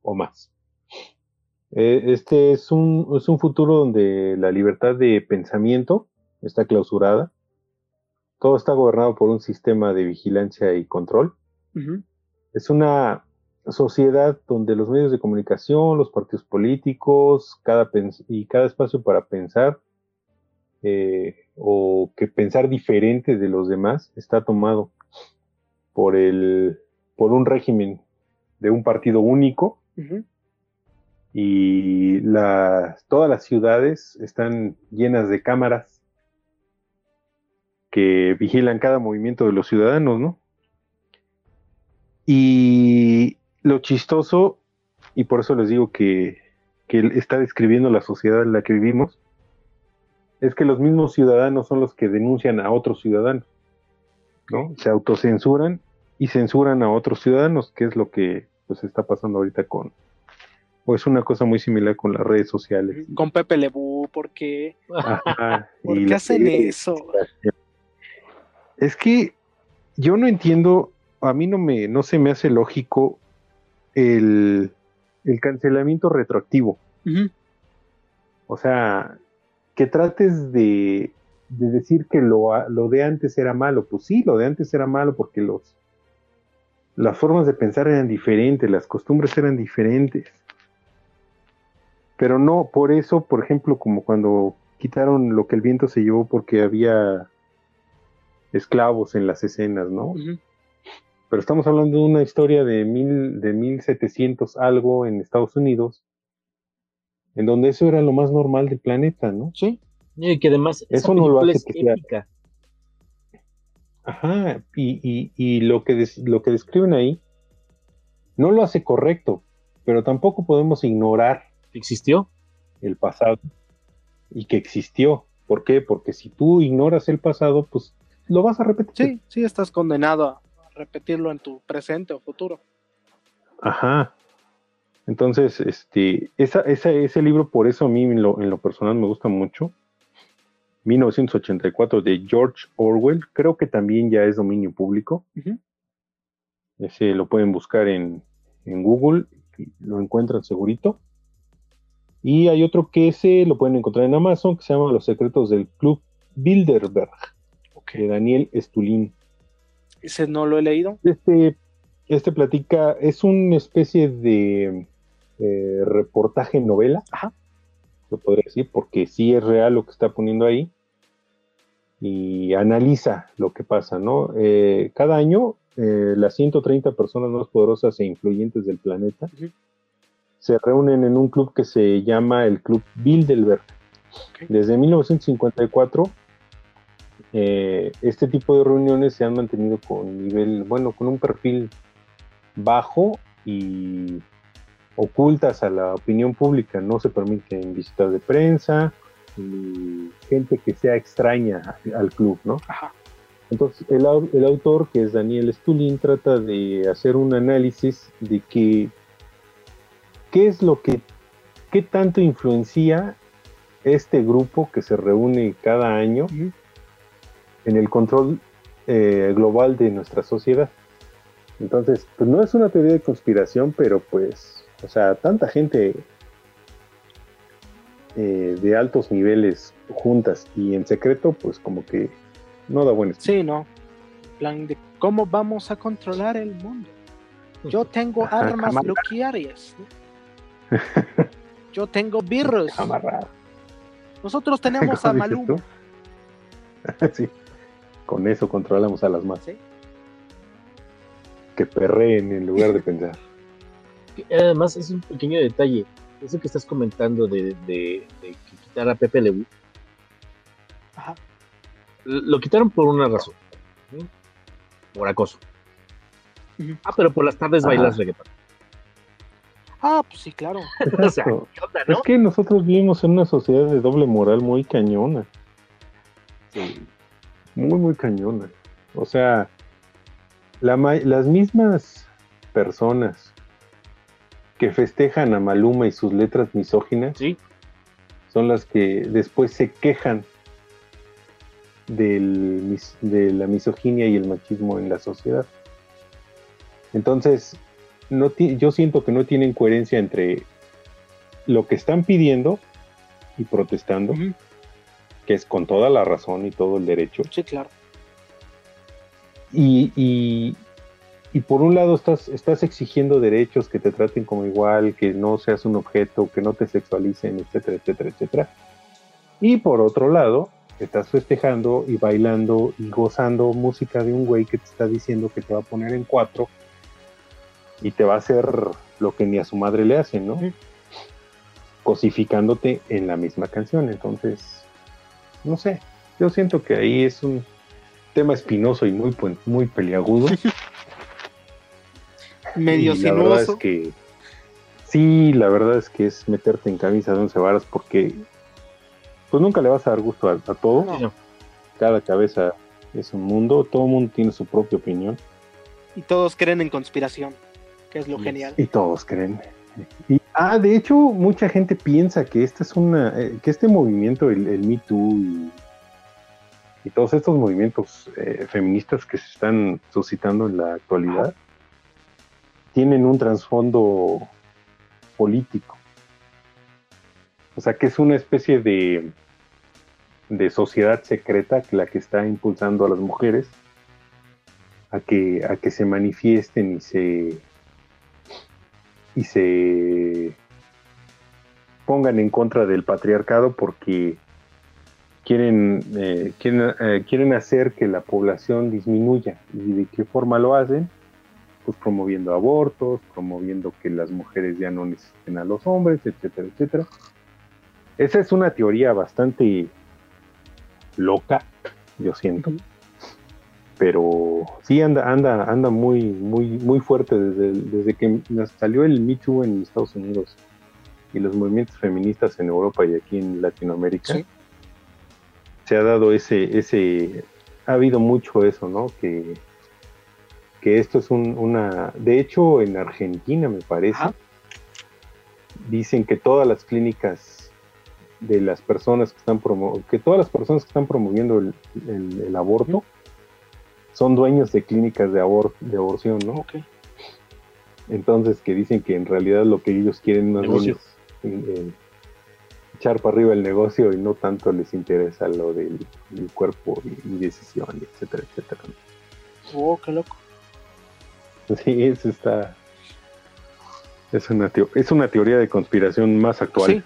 O más. Eh, Este es un, es un futuro donde la libertad de pensamiento está clausurada. Todo está gobernado por un sistema de vigilancia y control. Es una sociedad donde los medios de comunicación, los partidos políticos, cada y cada espacio para pensar eh, o que pensar diferente de los demás está tomado por el por un régimen de un partido único. Y todas las ciudades están llenas de cámaras que vigilan cada movimiento de los ciudadanos, ¿no? Y lo chistoso, y por eso les digo que, que está describiendo la sociedad en la que vivimos, es que los mismos ciudadanos son los que denuncian a otros ciudadanos, ¿no? Se autocensuran y censuran a otros ciudadanos, que es lo que pues está pasando ahorita con, o es una cosa muy similar con las redes sociales. Con Pepe Lebú, ¿por qué? Ajá, ¿Por qué hacen eso? Es que yo no entiendo, a mí no me, no se me hace lógico el, el cancelamiento retroactivo. O sea, que trates de, de decir que lo, lo de antes era malo. Pues sí, lo de antes era malo porque los, las formas de pensar eran diferentes, las costumbres eran diferentes. Pero no, por eso, por ejemplo, como cuando quitaron lo que el viento se llevó porque había esclavos en las escenas, ¿no? Pero estamos hablando de una historia de mil, de 1700 algo en Estados Unidos, en donde eso era lo más normal del planeta, ¿no? Sí. Y que además Eso no lo hace es que sea-. Ajá, y, y, y lo, que des- lo que describen ahí no lo hace correcto, pero tampoco podemos ignorar ¿Existió? el pasado y que existió. ¿Por qué? Porque si tú ignoras el pasado, pues lo vas a repetir. Sí, sí, estás condenado a repetirlo en tu presente o futuro. Ajá. Entonces, este, esa, esa- ese libro, por eso a mí en lo, en lo personal me gusta mucho. 1984 de George Orwell, creo que también ya es dominio público. Ese lo pueden buscar en, en Google, y lo encuentran segurito. Y hay otro que ese lo pueden encontrar en Amazon, que se llama Los secretos del Club Bilderberg, de Daniel Stulin. Ese no lo he leído. Este, este platica, es una especie de eh, reportaje novela, Ajá. lo podría decir, porque sí es real lo que está poniendo ahí y analiza lo que pasa, ¿no? Eh, cada año, eh, las 130 personas más poderosas e influyentes del planeta. Se reúnen en un club que se llama el Club Bilderberg. Ok. Desde 1954 eh, este tipo de reuniones se han mantenido con nivel, bueno, con un perfil bajo y ocultas a la opinión pública. No se permiten visitas de prensa ni gente que sea extraña al club, ¿no? Ajá. Entonces, el, el autor, que es Daniel Stulin, trata de hacer un análisis de que qué es lo que, qué tanto influencia este grupo que se reúne cada año en el control eh, global de nuestra sociedad. Entonces, pues no es una teoría de conspiración, pero pues, o sea, tanta gente eh, de altos niveles juntas y en secreto, pues como que no da buen. Sí, ¿no? Plan de cómo vamos a controlar el mundo. Yo tengo Ajá, armas nucleares. ¿no? Yo tengo virus. Amarrado. Nosotros tenemos a ¿Cómo dices Maluma. sí. Con eso controlamos a las más. ¿sí? Que perreen en lugar de pensar. Además, es un pequeño detalle. Eso que estás comentando de, de, de que quitar a Pepe Lebu. lo quitaron por una razón. ¿sí? Por acoso. Ah, pero por las tardes bailas reggaetón. Ah, pues sí, claro. o sea, ¿qué Exacto. onda, no? Es que nosotros vivimos en una sociedad de doble moral muy cañona. Sí. Muy, muy cañona. O sea, la ma- las mismas personas que festejan a Maluma y sus letras misóginas Sí, son las que después se quejan del, mis- de la misoginia y el machismo en la sociedad. Entonces, no yo siento que no tienen coherencia entre lo que están pidiendo y protestando, que es con toda la razón y todo el derecho. Sí, claro. Y, y- y por un lado estás, estás exigiendo derechos que te traten como igual, que no seas un objeto, que no te sexualicen, etcétera, etcétera, etcétera. Y por otro lado, estás festejando y bailando y gozando música de un güey que te está diciendo que te va a poner en cuatro y te va a hacer lo que ni a su madre le hacen, ¿no? Cosificándote en la misma canción. Entonces, no sé, yo siento que ahí es un tema espinoso y muy, puen- muy peliagudo. Medio Y la verdad es sinuoso. que sí, la verdad es que es meterte en camisa de once varas porque pues nunca le vas a dar gusto a, a todo. No. Cada cabeza es un mundo, todo mundo tiene su propia opinión Y todos creen en conspiración, que es lo Yes. genial. y todos creen. Y, ah, de hecho, mucha gente piensa que esta es una, eh, que este movimiento, el, el Me Too y, y todos estos movimientos eh, feministas que se están suscitando en la actualidad, tienen un trasfondo político. O sea, que es una especie de, de sociedad secreta que la que está impulsando a las mujeres a que, a que se manifiesten y se, y se pongan en contra del patriarcado porque quieren, eh, quieren, eh, quieren hacer que la población disminuya. ¿Y de qué forma lo hacen? Pues promoviendo abortos, promoviendo que las mujeres ya no necesiten a los hombres, etcétera, etcétera. Esa es una teoría bastante loca, yo siento. Pero sí anda, anda, anda muy, muy, muy fuerte desde, desde que salió el Me Too en Estados Unidos y los movimientos feministas en Europa y aquí en Latinoamérica. Sí. Se ha dado ese, ese, ha habido mucho eso, ¿no? Que, que esto es un- una, de hecho en Argentina me parece, dicen que todas las clínicas de las personas que están promo que todas las personas que están promoviendo el, el- el aborto son dueños de clínicas de, abor de aborción, ¿no? Ok. Entonces que dicen que en realidad lo que ellos quieren no es Negocio. eh, echar para arriba el negocio y no tanto les interesa lo del, del cuerpo y, y decisión, etcétera, etcétera. Oh, qué loco. Sí, eso está. Es una, teo- es una teoría de conspiración más actual. Sí,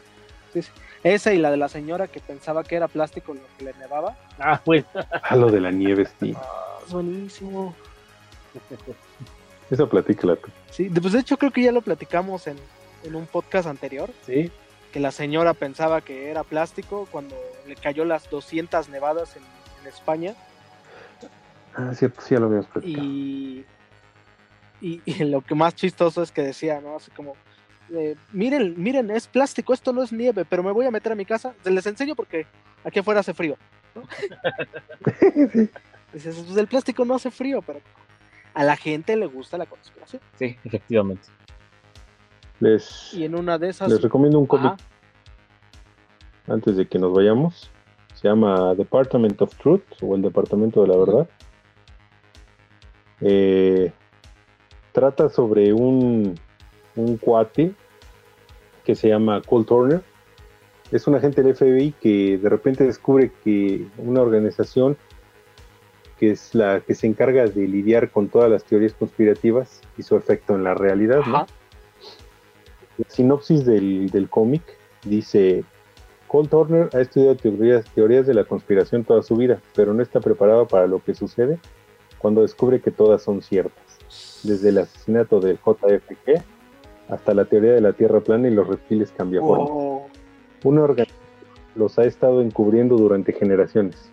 sí, sí. Esa y la de la señora que pensaba que era plástico lo que le nevaba. Ah, pues. Ah, lo de la nieve, sí. Ah, es buenísimo. Esa platícala tú. Sí, de- pues de hecho creo que ya lo platicamos en, en un podcast anterior, Sí. que la señora pensaba que era plástico cuando le cayó las 200 nevadas en, en España Ah, cierto, sí, ya lo habíamos platicado. y, y, y lo que más chistoso es que decía, ¿no? Así como, eh, miren, miren, es plástico, esto no es nieve, pero me voy a meter a mi casa, se les enseño porque aquí afuera hace frío. ¿no? Dices, pues el plástico no hace frío, pero a la gente le gusta la conspiración. Sí, efectivamente. Les, Y en una de esas... les recomiendo un cómic antes de que nos vayamos. Se llama Department of Truth o el Departamento de la Verdad. Eh, trata sobre un, un cuate que se llama Cole Turner. Es un agente del FBI que de repente descubre que una organización que es la que se encarga de lidiar con todas las teorías conspirativas y su efecto en la realidad, ¿no? La sinopsis del, del cómic dice, Cole Turner ha estudiado teorías, teorías de la conspiración toda su vida, pero no está preparado para lo que sucede cuando descubre que todas son ciertas, desde el asesinato del JFK hasta la teoría de la Tierra plana y los reptiles cambiaformas. Oh, Una organización los ha estado encubriendo durante generaciones.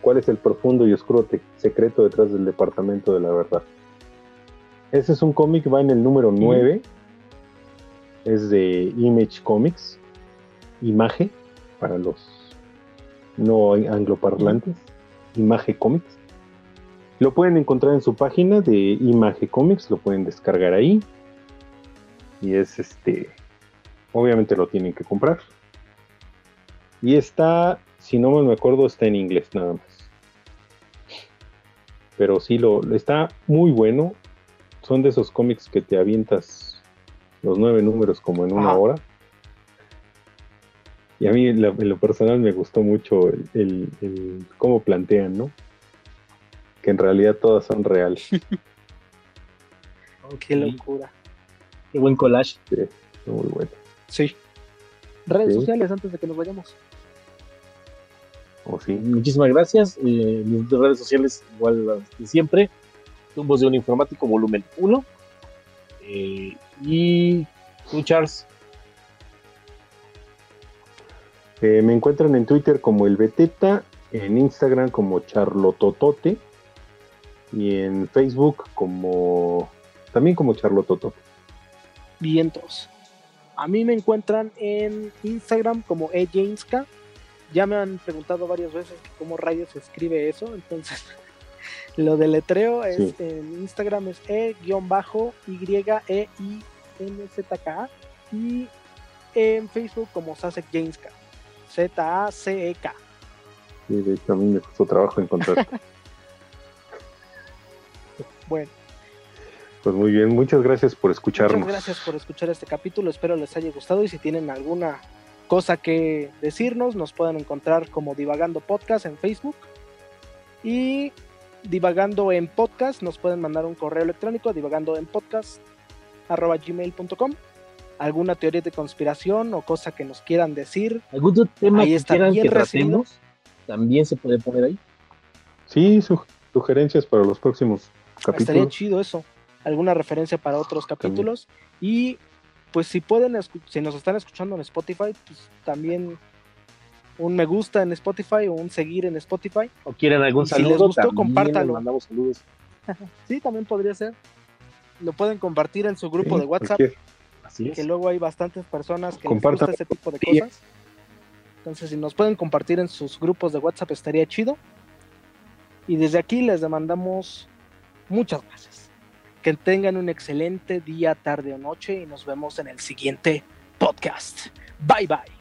cuál es el profundo y oscuro secreto detrás del Departamento de la Verdad. Ese es un cómic, va en el número 9. Es de Image Comics. Image, para los no angloparlantes. Image Comics. Lo pueden encontrar en su página de Image Comics, lo pueden descargar ahí. Y es este. Obviamente lo tienen que comprar. Y está, si no me acuerdo, está en inglés nada más. Pero sí, lo, está muy bueno. Son de esos cómics que te avientas los nueve números como en una Ajá. hora. Y a mí en lo, en lo personal me gustó mucho el, el- el cómo plantean, ¿no? Que en realidad todas son reales. Qué locura. Qué buen collage. Muy bueno. Sí. Redes Sí. sociales antes de que nos vayamos. ¿O sí? Muchísimas gracias. Eh, mis redes sociales, igual las de siempre. Tumbos de un informático, volumen 1. Eh, y tú, Charles. Eh, me encuentran en Twitter como el Beteta, en Instagram como Charlototote y en Facebook como también como Charlototote. Vientos. A mí me encuentran en Instagram como eJameska. Ya me han preguntado varias veces cómo rayos se escribe eso, entonces lo deletreo es Sí. en Instagram es e-y-e-i-n-z-k y en Facebook como Sasek Jameska. Z-A-C-E-K. Y de hecho a mí me costó trabajo encontrar. Bueno, pues muy bien, muchas gracias por escucharnos. muchas gracias por escuchar este capítulo. Espero les haya gustado y si tienen alguna cosa que decirnos, nos pueden encontrar como Divagando Podcast en Facebook. Y divagando en podcast, nos pueden mandar un correo electrónico a divagando en podcast arroba gmail.com. Alguna teoría de conspiración o cosa que nos quieran decir. ¿Algún tema Ahí que está quieran bien que recibido. tratemos? También se puede poner ahí. Sí, su- sugerencias para los próximos Estaría capítulos. chido eso. Alguna referencia para otros capítulos. Y pues si pueden, si nos están escuchando en Spotify, pues también un me gusta en Spotify o un seguir en Spotify. O quieren algún Y si saludo, les gustó, compártalo. mandamos saludos. Sí, también podría ser. Lo pueden compartir en su grupo Sí, de WhatsApp, Así es. que luego hay bastantes personas que les Compartan. gusta ese tipo de cosas. Entonces, si nos pueden compartir en sus grupos de WhatsApp, estaría chido. Y desde aquí les demandamos muchas gracias. Que tengan un excelente día, tarde o noche y nos vemos en el siguiente podcast. Bye bye.